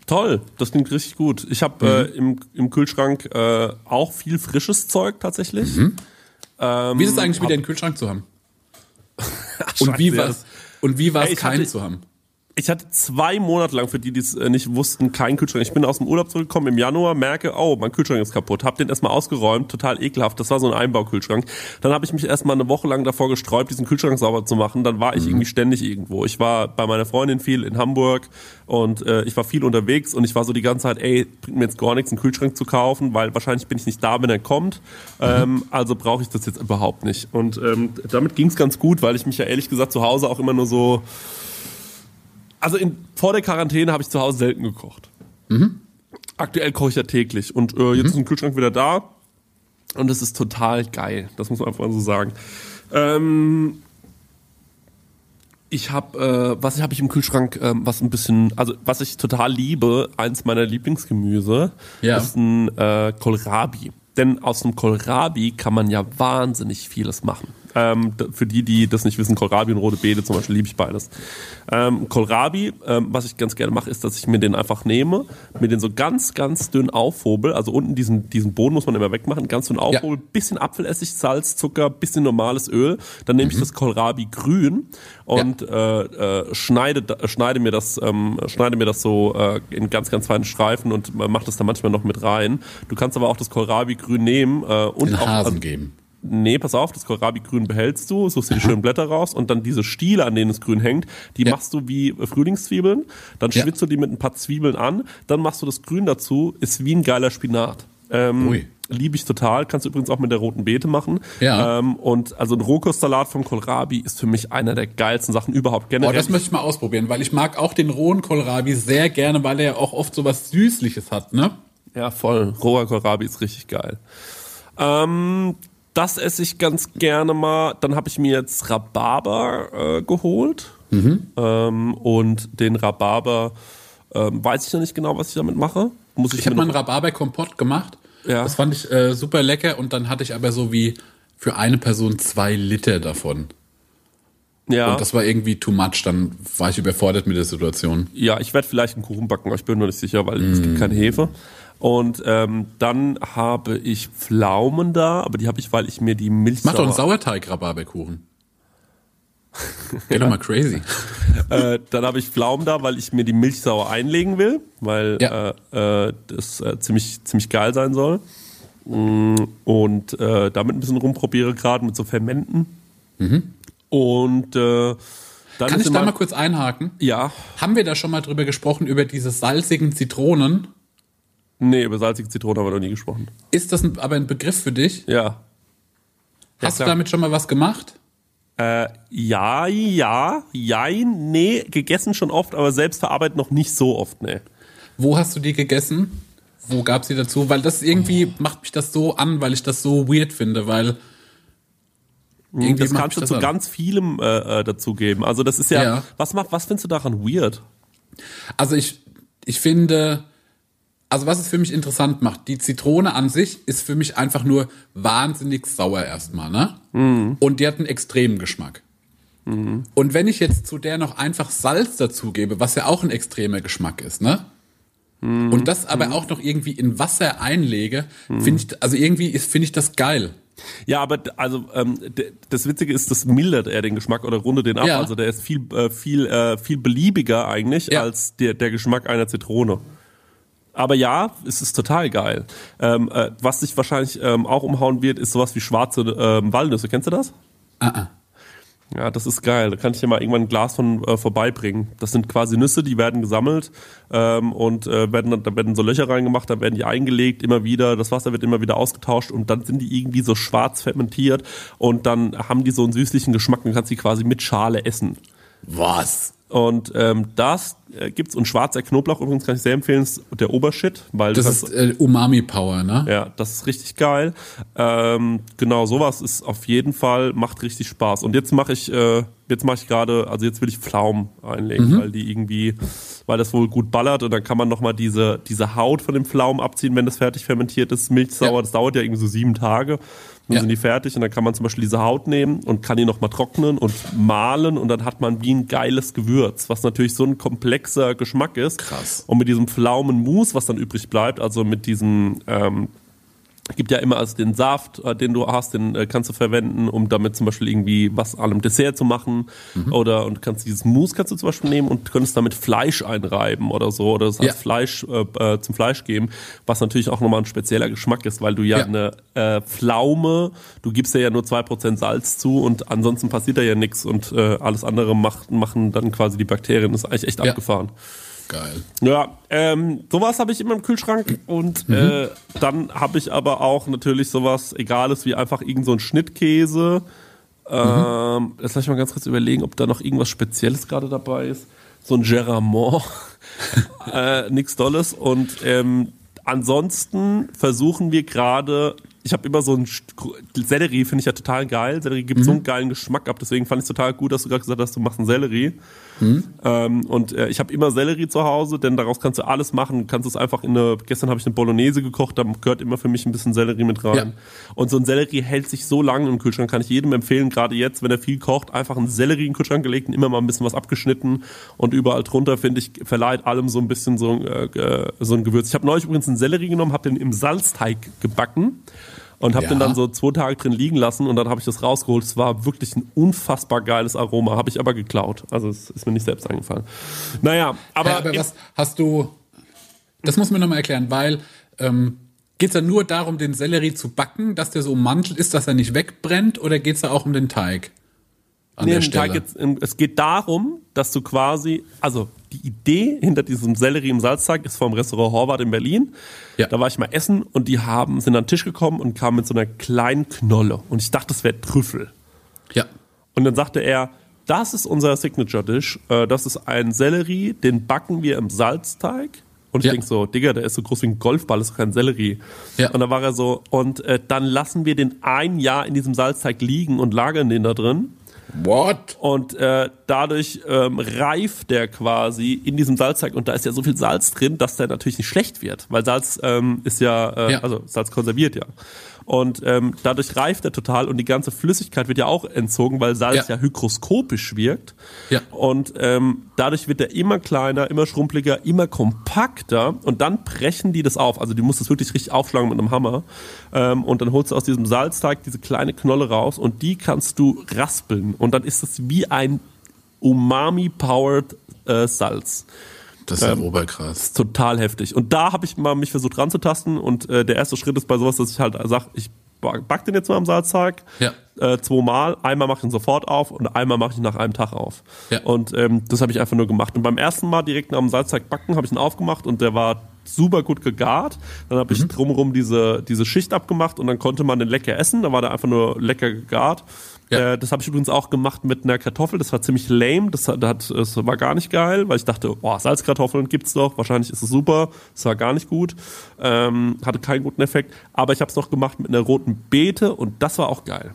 Toll, das klingt richtig gut. Ich habe äh, im, im Kühlschrank äh, auch viel frisches Zeug tatsächlich.
Wie ist es eigentlich, wieder einen Kühlschrank zu haben? Und wie
Scheiße,
war es und wie war es, keinen zu haben?
Ich hatte zwei Monate lang, für die, die es äh, nicht wussten, keinen Kühlschrank. Ich bin aus dem Urlaub zurückgekommen im Januar, merke, oh, mein Kühlschrank ist kaputt. Hab den erstmal ausgeräumt, total ekelhaft. Das war so ein Einbaukühlschrank. Dann habe ich mich erstmal eine Woche lang davor gesträubt, diesen Kühlschrank sauber zu machen. Dann war ich irgendwie ständig irgendwo. Ich war bei meiner Freundin viel in Hamburg und äh, ich war viel unterwegs und ich war so die ganze Zeit, ey, bringt mir jetzt gar nichts, einen Kühlschrank zu kaufen, weil wahrscheinlich bin ich nicht da, wenn er kommt. Ähm, also brauche ich das jetzt überhaupt nicht. Und ähm, damit ging es ganz gut, weil ich mich ja ehrlich gesagt zu Hause auch immer nur so also in, vor der Quarantäne habe ich zu Hause selten gekocht. Aktuell koche ich ja täglich und äh, jetzt ist ein Kühlschrank wieder da und es ist total geil. Das muss man einfach mal so sagen. Ähm, ich habe, äh, was habe ich im Kühlschrank, ähm, was ein bisschen, also was ich total liebe, eins meiner Lieblingsgemüse,
Ja.
ist ein äh, Kohlrabi. Denn aus dem Kohlrabi kann man ja wahnsinnig vieles machen. Ähm, für die, die das nicht wissen, Kohlrabi und rote Beete zum Beispiel liebe ich beides. Ähm, Kohlrabi, ähm, was ich ganz gerne mache, ist, dass ich mir den einfach nehme, mir den so ganz, ganz dünn aufhobel. Also unten diesen, diesen Boden muss man immer wegmachen, ganz dünn aufhobel, bisschen Apfelessig, Salz, Zucker, bisschen normales Öl. Dann nehme ich das Kohlrabi grün und äh, äh, schneide, schneide mir das, ähm, schneide mir das so äh, in ganz, ganz feinen Streifen und äh, mache das dann manchmal noch mit rein. Du kannst aber auch das Kohlrabi grün nehmen äh, und
Den
auch
Hasen
also,
geben.
Nee, pass auf, das Kohlrabi-Grün behältst du, suchst dir die schönen Blätter raus und dann diese Stiele, an denen es grün hängt, die
Ja.
machst du wie Frühlingszwiebeln, dann
Ja.
schwitzt du die mit ein paar Zwiebeln an, dann machst du das Grün dazu, ist wie ein geiler Spinat. Ähm,
Ui.
Liebe ich total, kannst du übrigens auch mit der roten Beete machen.
Ja.
Ähm, und also ein Rohkostsalat von Kohlrabi ist für mich einer der geilsten Sachen überhaupt
Oh,
generell.
das möchte ich mal ausprobieren, weil ich mag auch den rohen Kohlrabi sehr gerne, weil er ja auch oft so was Süßliches hat, ne?
Ja, voll. Roher Kohlrabi ist richtig geil. Ähm, das esse ich ganz gerne mal. Dann habe ich mir jetzt Rhabarber äh, geholt. Ähm, und den Rhabarber ähm, weiß ich noch nicht genau, was ich damit mache. Muss ich,
Ich habe
mir
mal einen Rhabarber-Kompott gemacht.
Ja.
Das fand ich äh, super lecker und dann hatte ich aber so wie für eine Person zwei Liter davon.
ja,
Und das war irgendwie too much. Dann war ich überfordert mit der Situation.
ja, ich werde vielleicht einen Kuchen backen, aber ich bin mir nicht sicher, weil es gibt keine Hefe. Und ähm, dann habe ich Pflaumen da, aber die habe ich, weil ich mir die Milch
Mach doch einen Sauerteig-Rhabarberkuchen. Geht doch mal crazy.
äh, dann habe ich Pflaumen da, weil ich mir die Milch sauer einlegen will, weil
Ja.
äh, äh, das äh, ziemlich, ziemlich geil sein soll. Mm, Und äh, damit ein bisschen rumprobiere gerade mit so Fermenten. Und äh, Dann
Kann ich da mal kurz einhaken?
Ja.
Haben wir da schon mal drüber gesprochen, über diese salzigen Zitronen?
Nee, über salzige Zitrone haben wir noch nie gesprochen.
Ist das ein, aber ein Begriff für dich?
Ja.
Hast du
klar.
damit schon mal was gemacht?
Äh, ja, ja, jein, nee, gegessen schon oft, aber selbst verarbeitet noch nicht so oft, nee.
Wo hast du die gegessen? Wo gab sie dazu? Weil das irgendwie macht mich das so an, weil ich das so weird finde, weil irgendwie
Das kannst du zu
an.
ganz vielem äh, äh, dazugeben. Also das ist ja,
Ja.
was macht, was findest du daran weird?
Also ich, ich finde, also was es für mich interessant macht, die Zitrone an sich ist für mich einfach nur wahnsinnig sauer erstmal, ne? Und die hat einen extremen Geschmack. Und wenn ich jetzt zu der noch einfach Salz dazugebe, was ja auch ein extremer Geschmack ist, ne? Und das aber auch noch irgendwie in Wasser einlege, finde ich, also irgendwie ist, finde ich das geil.
Ja, aber also ähm, das Witzige ist, das mildert er den Geschmack oder rundet den ab.
Ja.
Also der ist viel äh, viel äh, viel beliebiger eigentlich
Ja.
als der der Geschmack einer Zitrone. Aber ja, es ist total geil. Ähm, äh, was dich wahrscheinlich ähm, auch umhauen wird, ist sowas wie schwarze ähm, Walnüsse. Kennst du das?
Ah, ah.
Ja, das ist geil. Da kann ich dir mal irgendwann ein Glas von äh, vorbeibringen. Das sind quasi Nüsse, die werden gesammelt ähm, und äh, werden da werden so Löcher reingemacht, dann werden die eingelegt, immer wieder, das Wasser wird immer wieder ausgetauscht und dann sind die irgendwie so schwarz fermentiert und dann haben die so einen süßlichen Geschmack und kannst die quasi mit Schale essen.
Was?
Und ähm, das äh, gibt's und schwarzer Knoblauch übrigens kann ich sehr empfehlen, ist der Obershit, weil
Das
kannst-
ist äh, Umami Power, ne?
ja, das ist richtig geil. Ähm, genau, sowas ist auf jeden Fall macht richtig Spaß. Und jetzt mache ich, äh, jetzt mache ich gerade, also jetzt will ich Pflaumen einlegen, weil die irgendwie, weil das wohl gut ballert und dann kann man noch mal diese diese Haut von dem Pflaumen abziehen, wenn das fertig fermentiert ist, milchsauer.
Ja.
Das dauert ja irgendwie so sieben Tage. Dann
Ja.
sind die fertig und dann kann man zum Beispiel diese Haut nehmen und kann die noch mal trocknen und mahlen und dann hat man wie ein geiles Gewürz, was natürlich so ein komplexer Geschmack ist.
Krass.
Und mit diesem Pflaumenmus, was dann übrig bleibt, also mit diesem ähm, gibt ja immer also den Saft, äh, den du hast, den äh, kannst du verwenden, um damit zum Beispiel irgendwie was an einem Dessert zu machen. Oder und kannst dieses Mousse kannst du zum Beispiel nehmen und könntest damit Fleisch einreiben oder so oder es als
Ja.
Fleisch äh, äh, zum Fleisch geben, was natürlich auch nochmal ein spezieller Geschmack ist, weil du ja,
Ja.
eine äh, Pflaume, du gibst ja, ja nur 2% Salz zu und ansonsten passiert da ja nichts und äh, alles andere macht, machen dann quasi die Bakterien. Das ist eigentlich echt
Ja.
abgefahren.
Geil.
Ja, ähm, sowas habe ich immer im Kühlschrank und äh, dann habe ich aber auch natürlich sowas Egales wie einfach irgend so ein Schnittkäse. Ähm, Jetzt lass ich mal ganz kurz überlegen, ob da noch irgendwas Spezielles gerade dabei ist. So ein Geramont, äh, nix Dolles. Und ähm, ansonsten versuchen wir gerade, ich habe immer so ein Sellerie, finde ich ja total geil. Sellerie gibt so einen geilen Geschmack ab, deswegen fand ich es total gut, dass du gerade gesagt hast, du machst einen Sellerie. Ähm, und äh, ich habe immer Sellerie zu Hause, denn daraus kannst du alles machen. Du kannst es einfach in eine, gestern habe ich eine Bolognese gekocht, da gehört immer für mich ein bisschen Sellerie mit rein.
Ja.
Und so ein Sellerie hält sich so lange im Kühlschrank, kann ich jedem empfehlen, gerade jetzt, wenn er viel kocht, einfach einen Sellerie in den Kühlschrank gelegt und immer mal ein bisschen was abgeschnitten und überall drunter, finde ich, verleiht allem so ein bisschen so, äh, äh, so ein Gewürz. Ich habe neulich übrigens einen Sellerie genommen, habe den im Salzteig gebacken und habe
Ja.
den dann so zwei Tage drin liegen lassen und dann habe ich das rausgeholt. Es war wirklich ein unfassbar geiles Aroma, habe ich aber geklaut. Also es ist mir nicht selbst eingefallen. Naja, aber,
Aber, aber was hast du, das muss mir nochmal erklären, weil ähm, geht es da nur darum, den Sellerie zu backen, dass der so ummantelt ist, dass er nicht wegbrennt, oder geht es da auch um den Teig? An
Nee,
der Stelle.
Teig jetzt, es geht darum, dass du quasi, also die Idee hinter diesem Sellerie im Salzteig ist vom Restaurant Horvath in Berlin.
Ja.
Da war ich mal essen und die haben, sind an den Tisch gekommen und kamen mit so einer kleinen Knolle. Und ich dachte, das wäre Trüffel.
ja.
Und dann sagte er, das ist unser Signature-Dish. Äh, das ist ein Sellerie, den backen wir im Salzteig. Und ich
Ja.
denk so, Digga, der ist so groß wie ein Golfball, ist kein Sellerie.
Ja.
Und dann war er so, und äh, dann lassen wir den ein Jahr in diesem Salzteig liegen und lagern den da drin.
What?
Und äh, dadurch ähm, reift der quasi in diesem Salzteig und da ist ja so viel Salz drin, dass der natürlich nicht schlecht wird, weil Salz ähm, ist ja, äh,
Ja.
also Salz konserviert ja. Und ähm, dadurch reift er total und die ganze Flüssigkeit wird ja auch entzogen, weil Salz ja,
Ja.
hygroskopisch wirkt.
Ja.
Und ähm, dadurch wird er immer kleiner, immer schrumpeliger, immer kompakter und dann brechen die das auf. Also du musst das wirklich richtig aufschlagen mit einem Hammer. Ähm, und dann holst du aus diesem Salzteig diese kleine Knolle raus und die kannst du raspeln. Und dann ist das wie ein Umami-powered äh, Salz.
Das ist ja
Ähm,
oberkrass.
Total heftig. Und da habe ich mal mich versucht ranzutasten und äh, der erste Schritt ist bei sowas, dass ich halt sage, ich ba- back den jetzt mal am Salzteig.
Ja.
Äh, zweimal. Einmal mache ich ihn sofort auf und einmal mache ich ihn nach einem Tag auf.
Ja.
Und ähm, das habe ich einfach nur gemacht. Und beim ersten Mal direkt nach dem Salzteig backen habe ich ihn aufgemacht und der war super gut gegart. Dann habe ich
Mhm.
drumherum diese, diese Schicht abgemacht und dann konnte man den lecker essen. Da war der einfach nur lecker gegart.
Ja.
Äh, das habe ich übrigens auch gemacht mit einer Kartoffel. Das war ziemlich lame. Das, hat, das, war gar nicht geil, weil ich dachte, boah, Salzkartoffeln gibt's doch. Wahrscheinlich ist es super. Das war gar nicht gut. Ähm, hatte keinen guten Effekt. Aber ich habe es noch gemacht mit einer roten Beete und das war auch geil.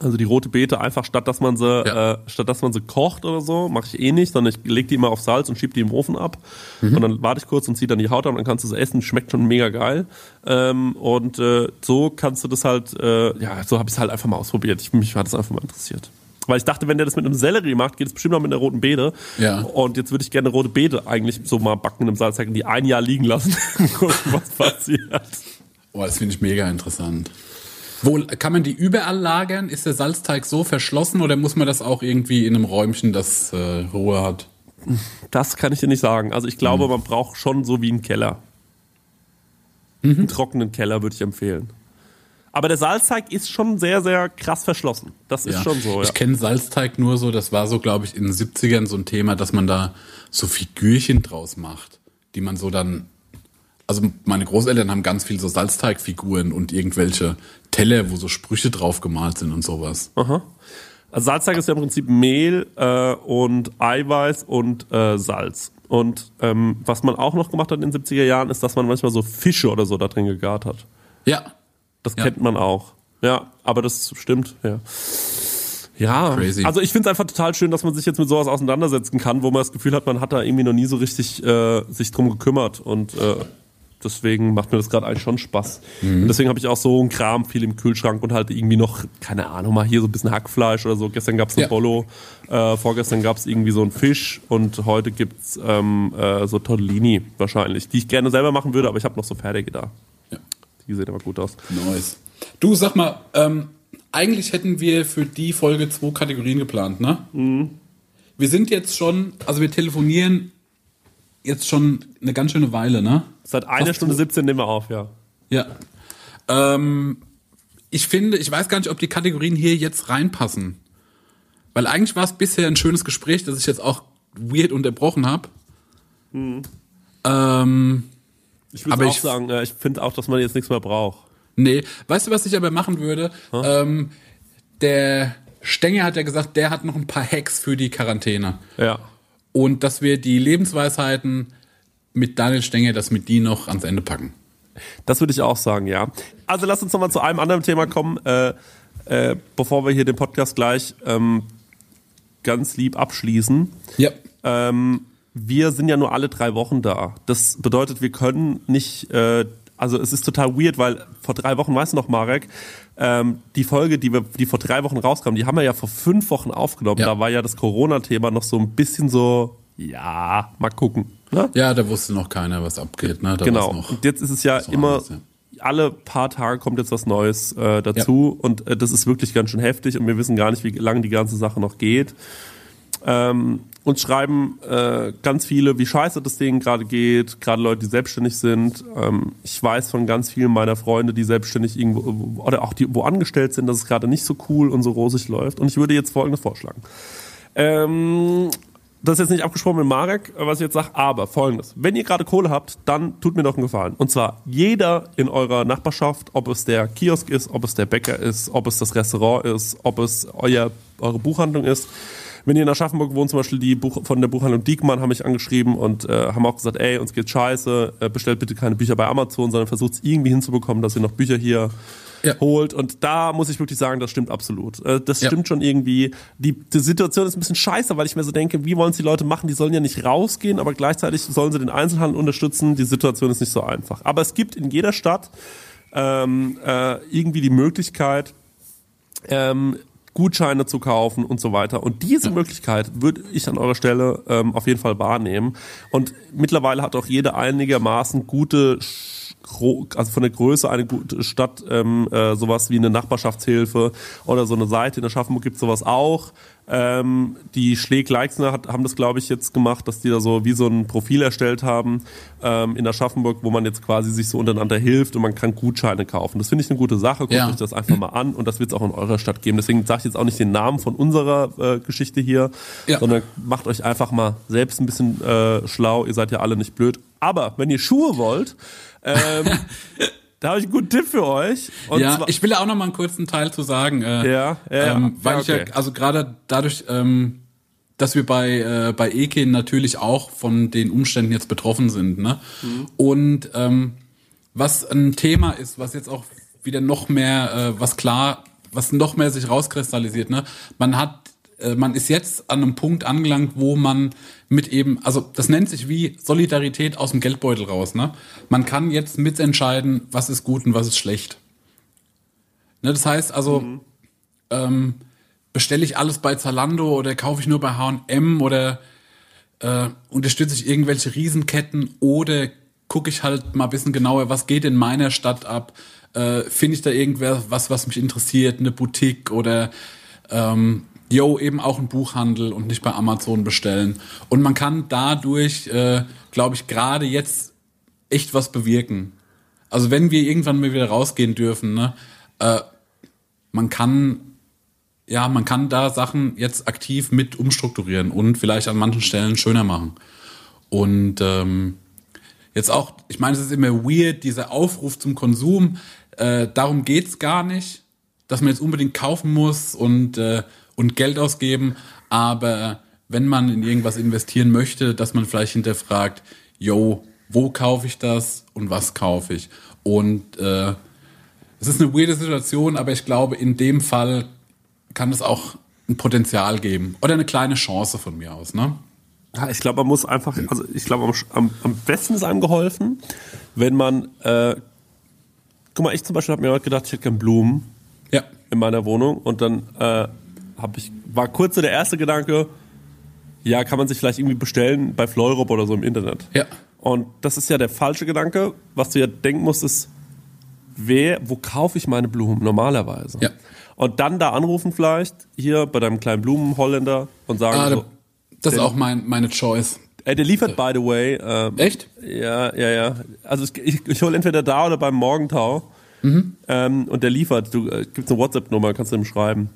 Also die rote Beete einfach statt dass man sie
Ja.
äh, statt dass man sie kocht oder so, mache ich eh nicht, sondern ich leg die immer auf Salz und schieb die im Ofen ab und dann warte ich kurz und zieh dann die Haut ab und dann kannst du es essen, schmeckt schon mega geil. Ähm, und äh, so kannst du das halt äh, ja, so habe ich es halt einfach mal ausprobiert. Ich, mich hat das einfach mal interessiert. Weil ich dachte, wenn der das mit einem Sellerie macht, geht es bestimmt auch mit einer roten Beete.
Ja.
Und jetzt würde ich gerne rote Beete eigentlich so mal backen einem Salzteig und die ein Jahr liegen lassen. Gucken, was passiert.
Oh, das finde ich mega interessant. Wo, kann man die überall lagern? Ist der Salzteig so verschlossen oder muss man das auch irgendwie in einem Räumchen, das äh, Ruhe hat?
Das kann ich dir nicht sagen. Also ich glaube, man braucht schon so wie einen Keller. Einen trockenen Keller würde ich empfehlen. Aber der Salzteig ist schon sehr, sehr krass verschlossen. Das ist schon so, ja.
Ich kenne Salzteig nur so, das war so, glaube ich, in den 70ern so ein Thema, dass man da so Figürchen draus macht, die man so dann. Also meine Großeltern haben ganz viel so Salzteigfiguren und irgendwelche Teller, wo so Sprüche drauf gemalt sind und sowas.
Also Salzteig ist ja im Prinzip Mehl äh, und Eiweiß und äh, Salz. Und ähm, was man auch noch gemacht hat in den 70er Jahren, ist, dass man manchmal so Fische oder so da drin gegart hat.
Ja,
Das
Ja.
kennt man auch. Ja, aber das stimmt, ja. Ja,
Crazy.
also ich finde es einfach total schön, dass man sich jetzt mit sowas auseinandersetzen kann, wo man das Gefühl hat, man hat da irgendwie noch nie so richtig äh, sich drum gekümmert und äh, deswegen macht mir das gerade eigentlich schon Spaß.
Mhm.
Und deswegen habe ich auch so einen Kram viel im Kühlschrank und halt irgendwie noch, keine Ahnung, mal hier so ein bisschen Hackfleisch oder so. Gestern gab's ein
Ja.
Bolo, äh, vorgestern gab's irgendwie so einen Fisch und heute gibt's ähm, äh, so Tortellini wahrscheinlich, die ich gerne selber machen würde, aber ich habe noch so fertige da.
Ja.
Die sehen aber gut aus.
nice. Du sag mal, ähm, eigentlich hätten wir für die Folge zwei Kategorien geplant, ne? Wir sind jetzt schon, also wir telefonieren jetzt schon eine ganz schöne Weile, ne?
Seit einer Stunde
so.
17 nehmen wir auf, ja.
Ja. Ähm, ich finde, ich weiß gar nicht, ob die Kategorien hier jetzt reinpassen. Weil eigentlich war es bisher ein schönes Gespräch, das ich jetzt auch weird unterbrochen habe. Ähm,
Ich würde auch
ich-
sagen, äh, ich finde auch, dass man jetzt nichts mehr braucht.
nee, weißt du, was ich aber machen würde? Ähm, der Stenger hat ja gesagt, der hat noch ein paar Hacks für die Quarantäne.
Ja.
Und dass wir die Lebensweisheiten mit Daniel Stenger, dass mit die noch ans Ende packen.
Das würde ich auch sagen, ja. Also lass uns nochmal zu einem anderen Thema kommen, äh, äh, bevor wir hier den Podcast gleich ähm, ganz lieb abschließen.
Ja.
Ähm, wir sind ja nur alle drei Wochen da. Das bedeutet, wir können nicht, äh, also es ist total weird, weil vor drei Wochen, weißt du noch, Marek, ähm, die Folge, die wir, die vor drei Wochen rauskam, die haben wir ja vor fünf Wochen aufgenommen.
Ja.
Da war ja das Corona-Thema noch so ein bisschen so, ja, mal gucken. Ne?
Ja, da wusste noch keiner, was abgeht. Ne? Da
Genau.
Noch.
Und jetzt ist es ja immer,
anders, ja.
alle paar Tage kommt jetzt was Neues äh, dazu und äh, das ist wirklich ganz schön heftig und wir wissen gar nicht, wie lange die ganze Sache noch geht. Ähm, uns schreiben äh, ganz viele, wie scheiße das Ding gerade geht, gerade Leute, die selbstständig sind. Ähm, ich weiß von ganz vielen meiner Freunde, die selbstständig irgendwo oder auch die wo angestellt sind, dass es gerade nicht so cool und so rosig läuft. Und ich würde jetzt Folgendes vorschlagen. Ähm, das ist jetzt nicht abgesprochen mit Marek, was ich jetzt sage, aber folgendes. Wenn ihr gerade Kohle habt, dann tut mir doch einen Gefallen. Und zwar jeder in eurer Nachbarschaft, ob es der Kiosk ist, ob es der Bäcker ist, ob es das Restaurant ist, ob es euer, eure Buchhandlung ist. Wenn ihr in Aschaffenburg wohnt, zum Beispiel die Buch von der Buchhandlung Diekmann haben mich angeschrieben und äh, haben auch gesagt, ey, uns geht scheiße, äh, bestellt bitte keine Bücher bei Amazon, sondern versucht es irgendwie hinzubekommen, dass ihr noch Bücher hier
Ja.
holt. Und da muss ich wirklich sagen, das stimmt absolut. Äh, Das
Ja.
stimmt schon irgendwie. Die, die Situation ist ein bisschen scheiße, weil ich mir so denke, wie wollen es die Leute machen? Die sollen ja nicht rausgehen, aber gleichzeitig sollen sie den Einzelhandel unterstützen. Die Situation ist nicht so einfach. Aber es gibt in jeder Stadt ähm, äh, irgendwie die Möglichkeit, ähm, Gutscheine zu kaufen und so weiter. Und diese Möglichkeit würde ich an eurer Stelle ähm, auf jeden Fall wahrnehmen. Und mittlerweile hat auch jeder einigermaßen gute Sch- also von der Größe eine gute Stadt, ähm, äh, sowas wie eine Nachbarschaftshilfe oder so eine Seite. In Aschaffenburg gibt sowas auch. Ähm, die Schläg-Leixner hat, haben das, glaube ich, jetzt gemacht, dass die da so wie so ein Profil erstellt haben ähm, in Aschaffenburg, wo man jetzt quasi sich so untereinander hilft und man kann Gutscheine kaufen. Das finde ich eine gute Sache. Guckt
Ja.
euch das einfach mal an und das wird es auch in eurer Stadt geben. Deswegen sage ich jetzt auch nicht den Namen von unserer äh, Geschichte hier,
Ja.
sondern macht euch einfach mal selbst ein bisschen äh, schlau. Ihr seid ja alle nicht blöd. Aber wenn ihr Schuhe wollt, ähm, da habe ich einen guten Tipp für euch. Und
ja, ich will auch noch mal einen kurzen Teil zu sagen. Äh,
Ja, ja, ja.
ähm, weil
Ja,
ich ja,
okay.
also gerade dadurch, ähm, dass wir bei äh, bei Ekin natürlich auch von den Umständen jetzt betroffen sind, ne?
Mhm.
Und ähm, was ein Thema ist, was jetzt auch wieder noch mehr, äh, was klar, was noch mehr sich rauskristallisiert, ne? Man hat man ist jetzt an einem Punkt angelangt, wo man mit eben, also das nennt sich wie Solidarität aus dem Geldbeutel raus. Ne? Man kann jetzt mitentscheiden, was ist gut und was ist schlecht. Ne, das heißt also, ähm, bestelle ich alles bei Zalando oder kaufe ich nur bei H&M oder äh, unterstütze ich irgendwelche Riesenketten oder gucke ich halt mal ein bisschen genauer, was geht in meiner Stadt ab, äh, finde ich da irgendwer was, was mich interessiert, eine Boutique oder ähm, yo, eben auch ein Buchhandel und nicht bei Amazon bestellen. Und man kann dadurch, äh, glaube ich, gerade jetzt echt was bewirken. Also wenn wir irgendwann mal wieder rausgehen dürfen, ne, äh, man kann ja, man kann da Sachen jetzt aktiv mit umstrukturieren und vielleicht an manchen Stellen schöner machen. Und ähm, jetzt auch, ich meine, es ist immer weird, dieser Aufruf zum Konsum, äh, darum geht's gar nicht, dass man jetzt unbedingt kaufen muss und, äh, und Geld ausgeben, aber wenn man in irgendwas investieren möchte, dass man vielleicht hinterfragt, yo, wo kaufe ich das und was kaufe ich? Und äh, es ist eine weirde Situation, aber ich glaube, in dem Fall kann es auch ein Potenzial geben oder eine kleine Chance von mir aus, ne?
Ja, ich glaube, man muss einfach, also ich glaube, am, am, besten ist einem geholfen, wenn man, äh, guck mal, ich zum Beispiel habe mir heute gedacht, ich hätte gern Blumen
Ja.
in meiner Wohnung und dann äh, habe ich, war kurz so der erste Gedanke, ja, kann man sich vielleicht irgendwie bestellen bei Fleurop oder so im Internet.
Ja.
Und das ist ja der falsche Gedanke. Was du ja denken musst, ist, wer, wo kaufe ich meine Blumen normalerweise?
Ja.
Und dann da anrufen vielleicht, hier bei deinem kleinen Blumenholländer und sagen
Ah,
so,
das ist auch mein, meine Choice.
Ey, der liefert, by the way. Ähm,
Echt?
Ja, ja, ja. Also ich, ich, ich hole entweder da oder beim Morgentau.
Mhm.
Ähm, und der liefert. Du äh, gibt's eine WhatsApp-Nummer, kannst du ihm schreiben.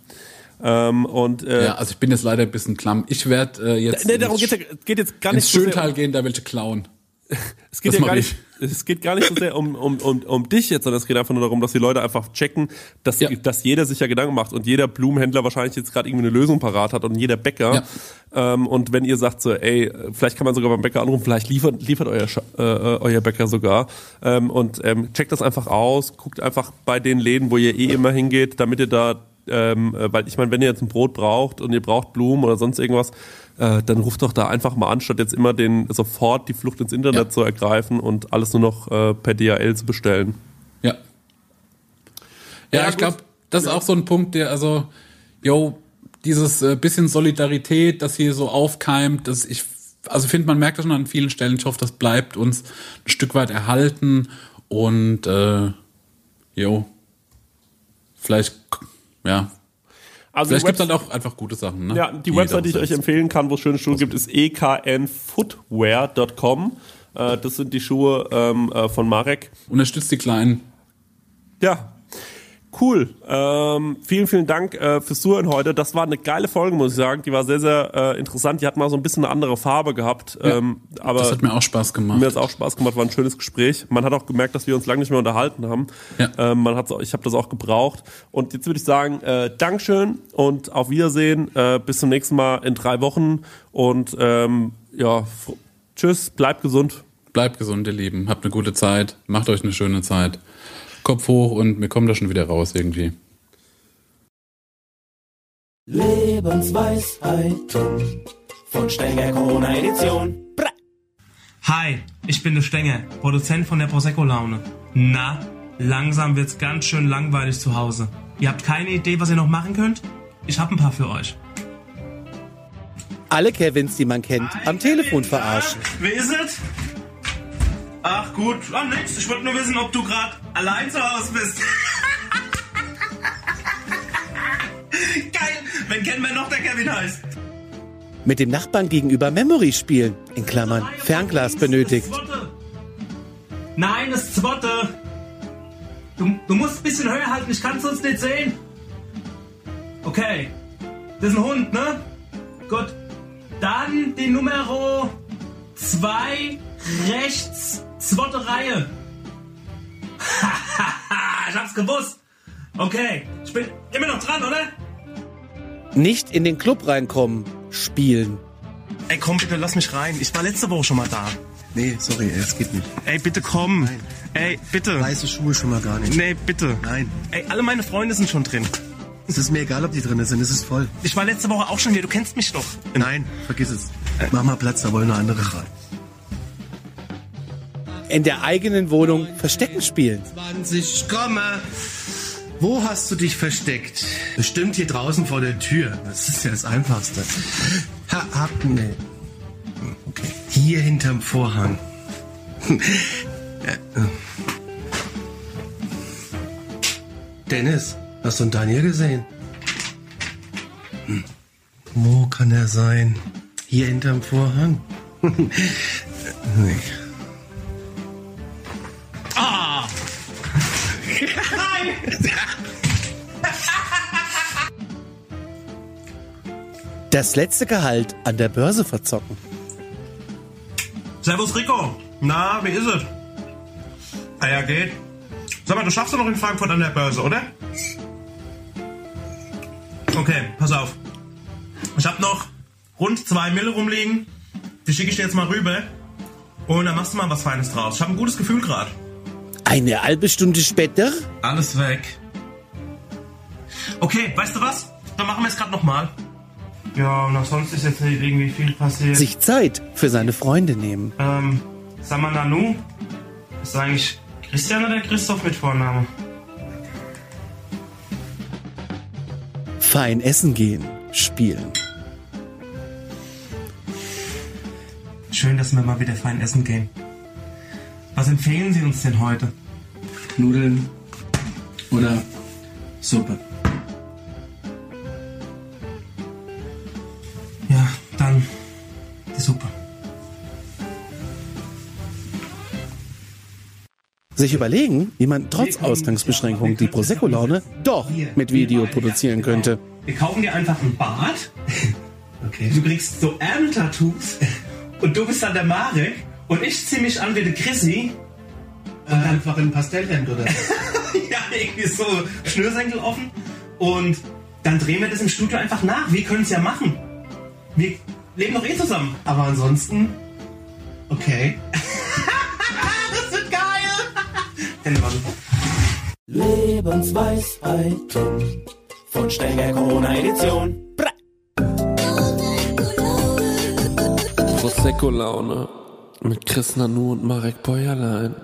Ähm, und äh,
Ja, also ich bin jetzt leider ein bisschen klamm. Ich werde äh, jetzt
nee, darum
ins,
geht's ja, geht jetzt gar
ins
nicht so sehr um-
Schöntal gehen, da welche klauen.
Es geht
Das
ja gar nicht, es geht gar nicht so sehr um, um, um, um dich jetzt, sondern es geht einfach nur darum, dass die Leute einfach checken, dass,
Ja.
dass jeder sich ja Gedanken macht und jeder Blumenhändler wahrscheinlich jetzt gerade irgendwie eine Lösung parat hat und jeder Bäcker. Ähm, und wenn ihr sagt so, ey, vielleicht kann man sogar beim Bäcker anrufen, vielleicht liefert, liefert euer, äh, äh, euer Bäcker sogar. Ähm, und ähm, checkt das einfach aus, guckt einfach bei den Läden, wo ihr eh immer hingeht, damit ihr da ähm, äh, weil ich meine, wenn ihr jetzt ein Brot braucht und ihr braucht Blumen oder sonst irgendwas, äh, dann ruft doch da einfach mal an, statt jetzt immer den sofort die Flucht ins Internet
Ja.
zu ergreifen und alles nur noch äh, per DHL zu bestellen.
Ja. Ja,
Ja,
ich glaube, das ist auch so ein Punkt, der, also, yo, dieses äh, bisschen Solidarität, das hier so aufkeimt, das ich, also finde, man merkt das schon an vielen Stellen. Ich hoffe, das bleibt uns ein Stück weit erhalten und, äh, yo, vielleicht, ja,
Also
vielleicht
die,
gibt's
Webs
halt auch einfach gute Sachen, ne?
ja, die
jeder
Website, die ich euch empfehlen kann, wo es schöne Schuhe gibt, ist eknfootwear.com. Äh, das sind die Schuhe ähm, äh, von Marek.
Unterstützt die Kleinen.
Ja, cool. Ähm, vielen, vielen Dank äh, fürs Zuhören heute. Das war eine geile Folge, muss ich sagen. Die war sehr, sehr äh, interessant. Die hat mal so ein bisschen eine andere Farbe gehabt. ähm, aber
das hat mir auch Spaß gemacht.
Mir hat es auch Spaß gemacht, war ein schönes Gespräch. Man hat auch gemerkt, dass wir uns lange nicht mehr unterhalten haben.
Ja.
Ähm, man hat's ich habe das auch gebraucht. Und jetzt würde ich sagen, äh, Dankeschön und auf Wiedersehen. Äh, bis zum nächsten Mal in drei Wochen. Und ähm, ja, tschüss, bleibt gesund.
Bleibt gesund, ihr Lieben. Habt eine gute Zeit. Macht euch eine schöne Zeit. Kopf hoch und wir kommen da schon wieder raus irgendwie.
Lebensweisheiten von Stenger Corona Edition.
Hi, ich bin der Stenger, Produzent von der Prosecco Laune. Na, langsam wird's ganz schön langweilig zu Hause. Ihr habt keine Idee, was ihr noch machen könnt? Ich hab ein paar für euch.
Alle Kevins, die man kennt, am Telefon verarschen.
Wer ist es? Ach gut, ah, nix. Ich wollte nur wissen, ob du gerade allein zu Hause bist. Geil, wenn kennen wir noch der Kevin heißt.
Mit dem Nachbarn gegenüber Memory spielen, in Klammern Fernglas benötigt.
Nein, das Zwotte. Du, du musst ein bisschen höher halten, ich kann es sonst nicht sehen. Okay. Das ist ein Hund, ne? Gut. Dann die Numero 2 rechts, zweite Reihe. ich hab's gewusst. Okay, ich bin immer noch dran, oder?
Nicht in den Club reinkommen, spielen.
Ey, komm bitte, lass mich rein. Ich war letzte Woche schon mal da.
Nee, sorry, ey, es geht nicht.
Ey, bitte komm. Ey, bitte.
Weiße Schuhe schon mal gar nicht.
Nee, bitte.
Nein.
Ey, alle meine Freunde sind schon drin.
Es ist mir egal, ob die drin sind, es ist voll.
Ich war letzte Woche auch schon hier, du kennst mich doch.
Nein, vergiss es. Mach mal Platz, da wollen noch andere rein.
In der eigenen Wohnung Verstecken spielen.
20, komme. Wo hast du dich versteckt? Bestimmt hier draußen vor der Tür. Das ist ja das Einfachste. Ha, hab, nee. Okay. Hier hinterm Vorhang. Äh. Dennis, hast du einen Daniel gesehen? Hm. Wo kann er sein? Hier hinterm Vorhang? nee.
Das letzte Gehalt an der Börse verzocken.
Servus Rico. Na, wie ist es? Ah ja, geht. Sag mal, du schaffst doch noch in Frankfurt an der Börse, oder? Okay, pass auf. Ich hab noch rund zwei Mille rumliegen. Die schicke ich dir jetzt mal rüber. Und dann machst du mal was Feines draus. Ich habe ein gutes Gefühl gerade.
Eine halbe Stunde später
Alles weg. Okay, weißt du was? Dann machen wir es gerade nochmal. Ja, und auch sonst ist jetzt nicht irgendwie viel passiert.
sich Zeit für seine Freunde nehmen.
Ähm, sag mal, Nanu, ist eigentlich Christian oder Christoph mit Vorname?
Fein essen gehen, spielen.
Schön, dass wir mal wieder fein essen gehen. Was empfehlen Sie uns denn heute?
Nudeln oder Suppe.
Sich überlegen, wie man trotz Ausgangsbeschränkungen die Prosecco-Laune doch mit Video produzieren könnte.
Wir kaufen dir einfach ein Bad.
Okay.
Du kriegst so Ärmeltattoos. Und du bist dann der Marek. Und ich zieh mich an wie der Chrissy.
Äh, einfach in Pastellhemd oder
ja, irgendwie so Schnürsenkel offen. Und dann drehen wir das im Studio einfach nach. Wir können es ja machen. Wir leben doch eh zusammen.
Aber ansonsten, okay.
Wann?
Lebensweisheiten von Stenger Corona Edition.
Prosecco-Laune mit Chris Nanu und Marek Bäuerlein.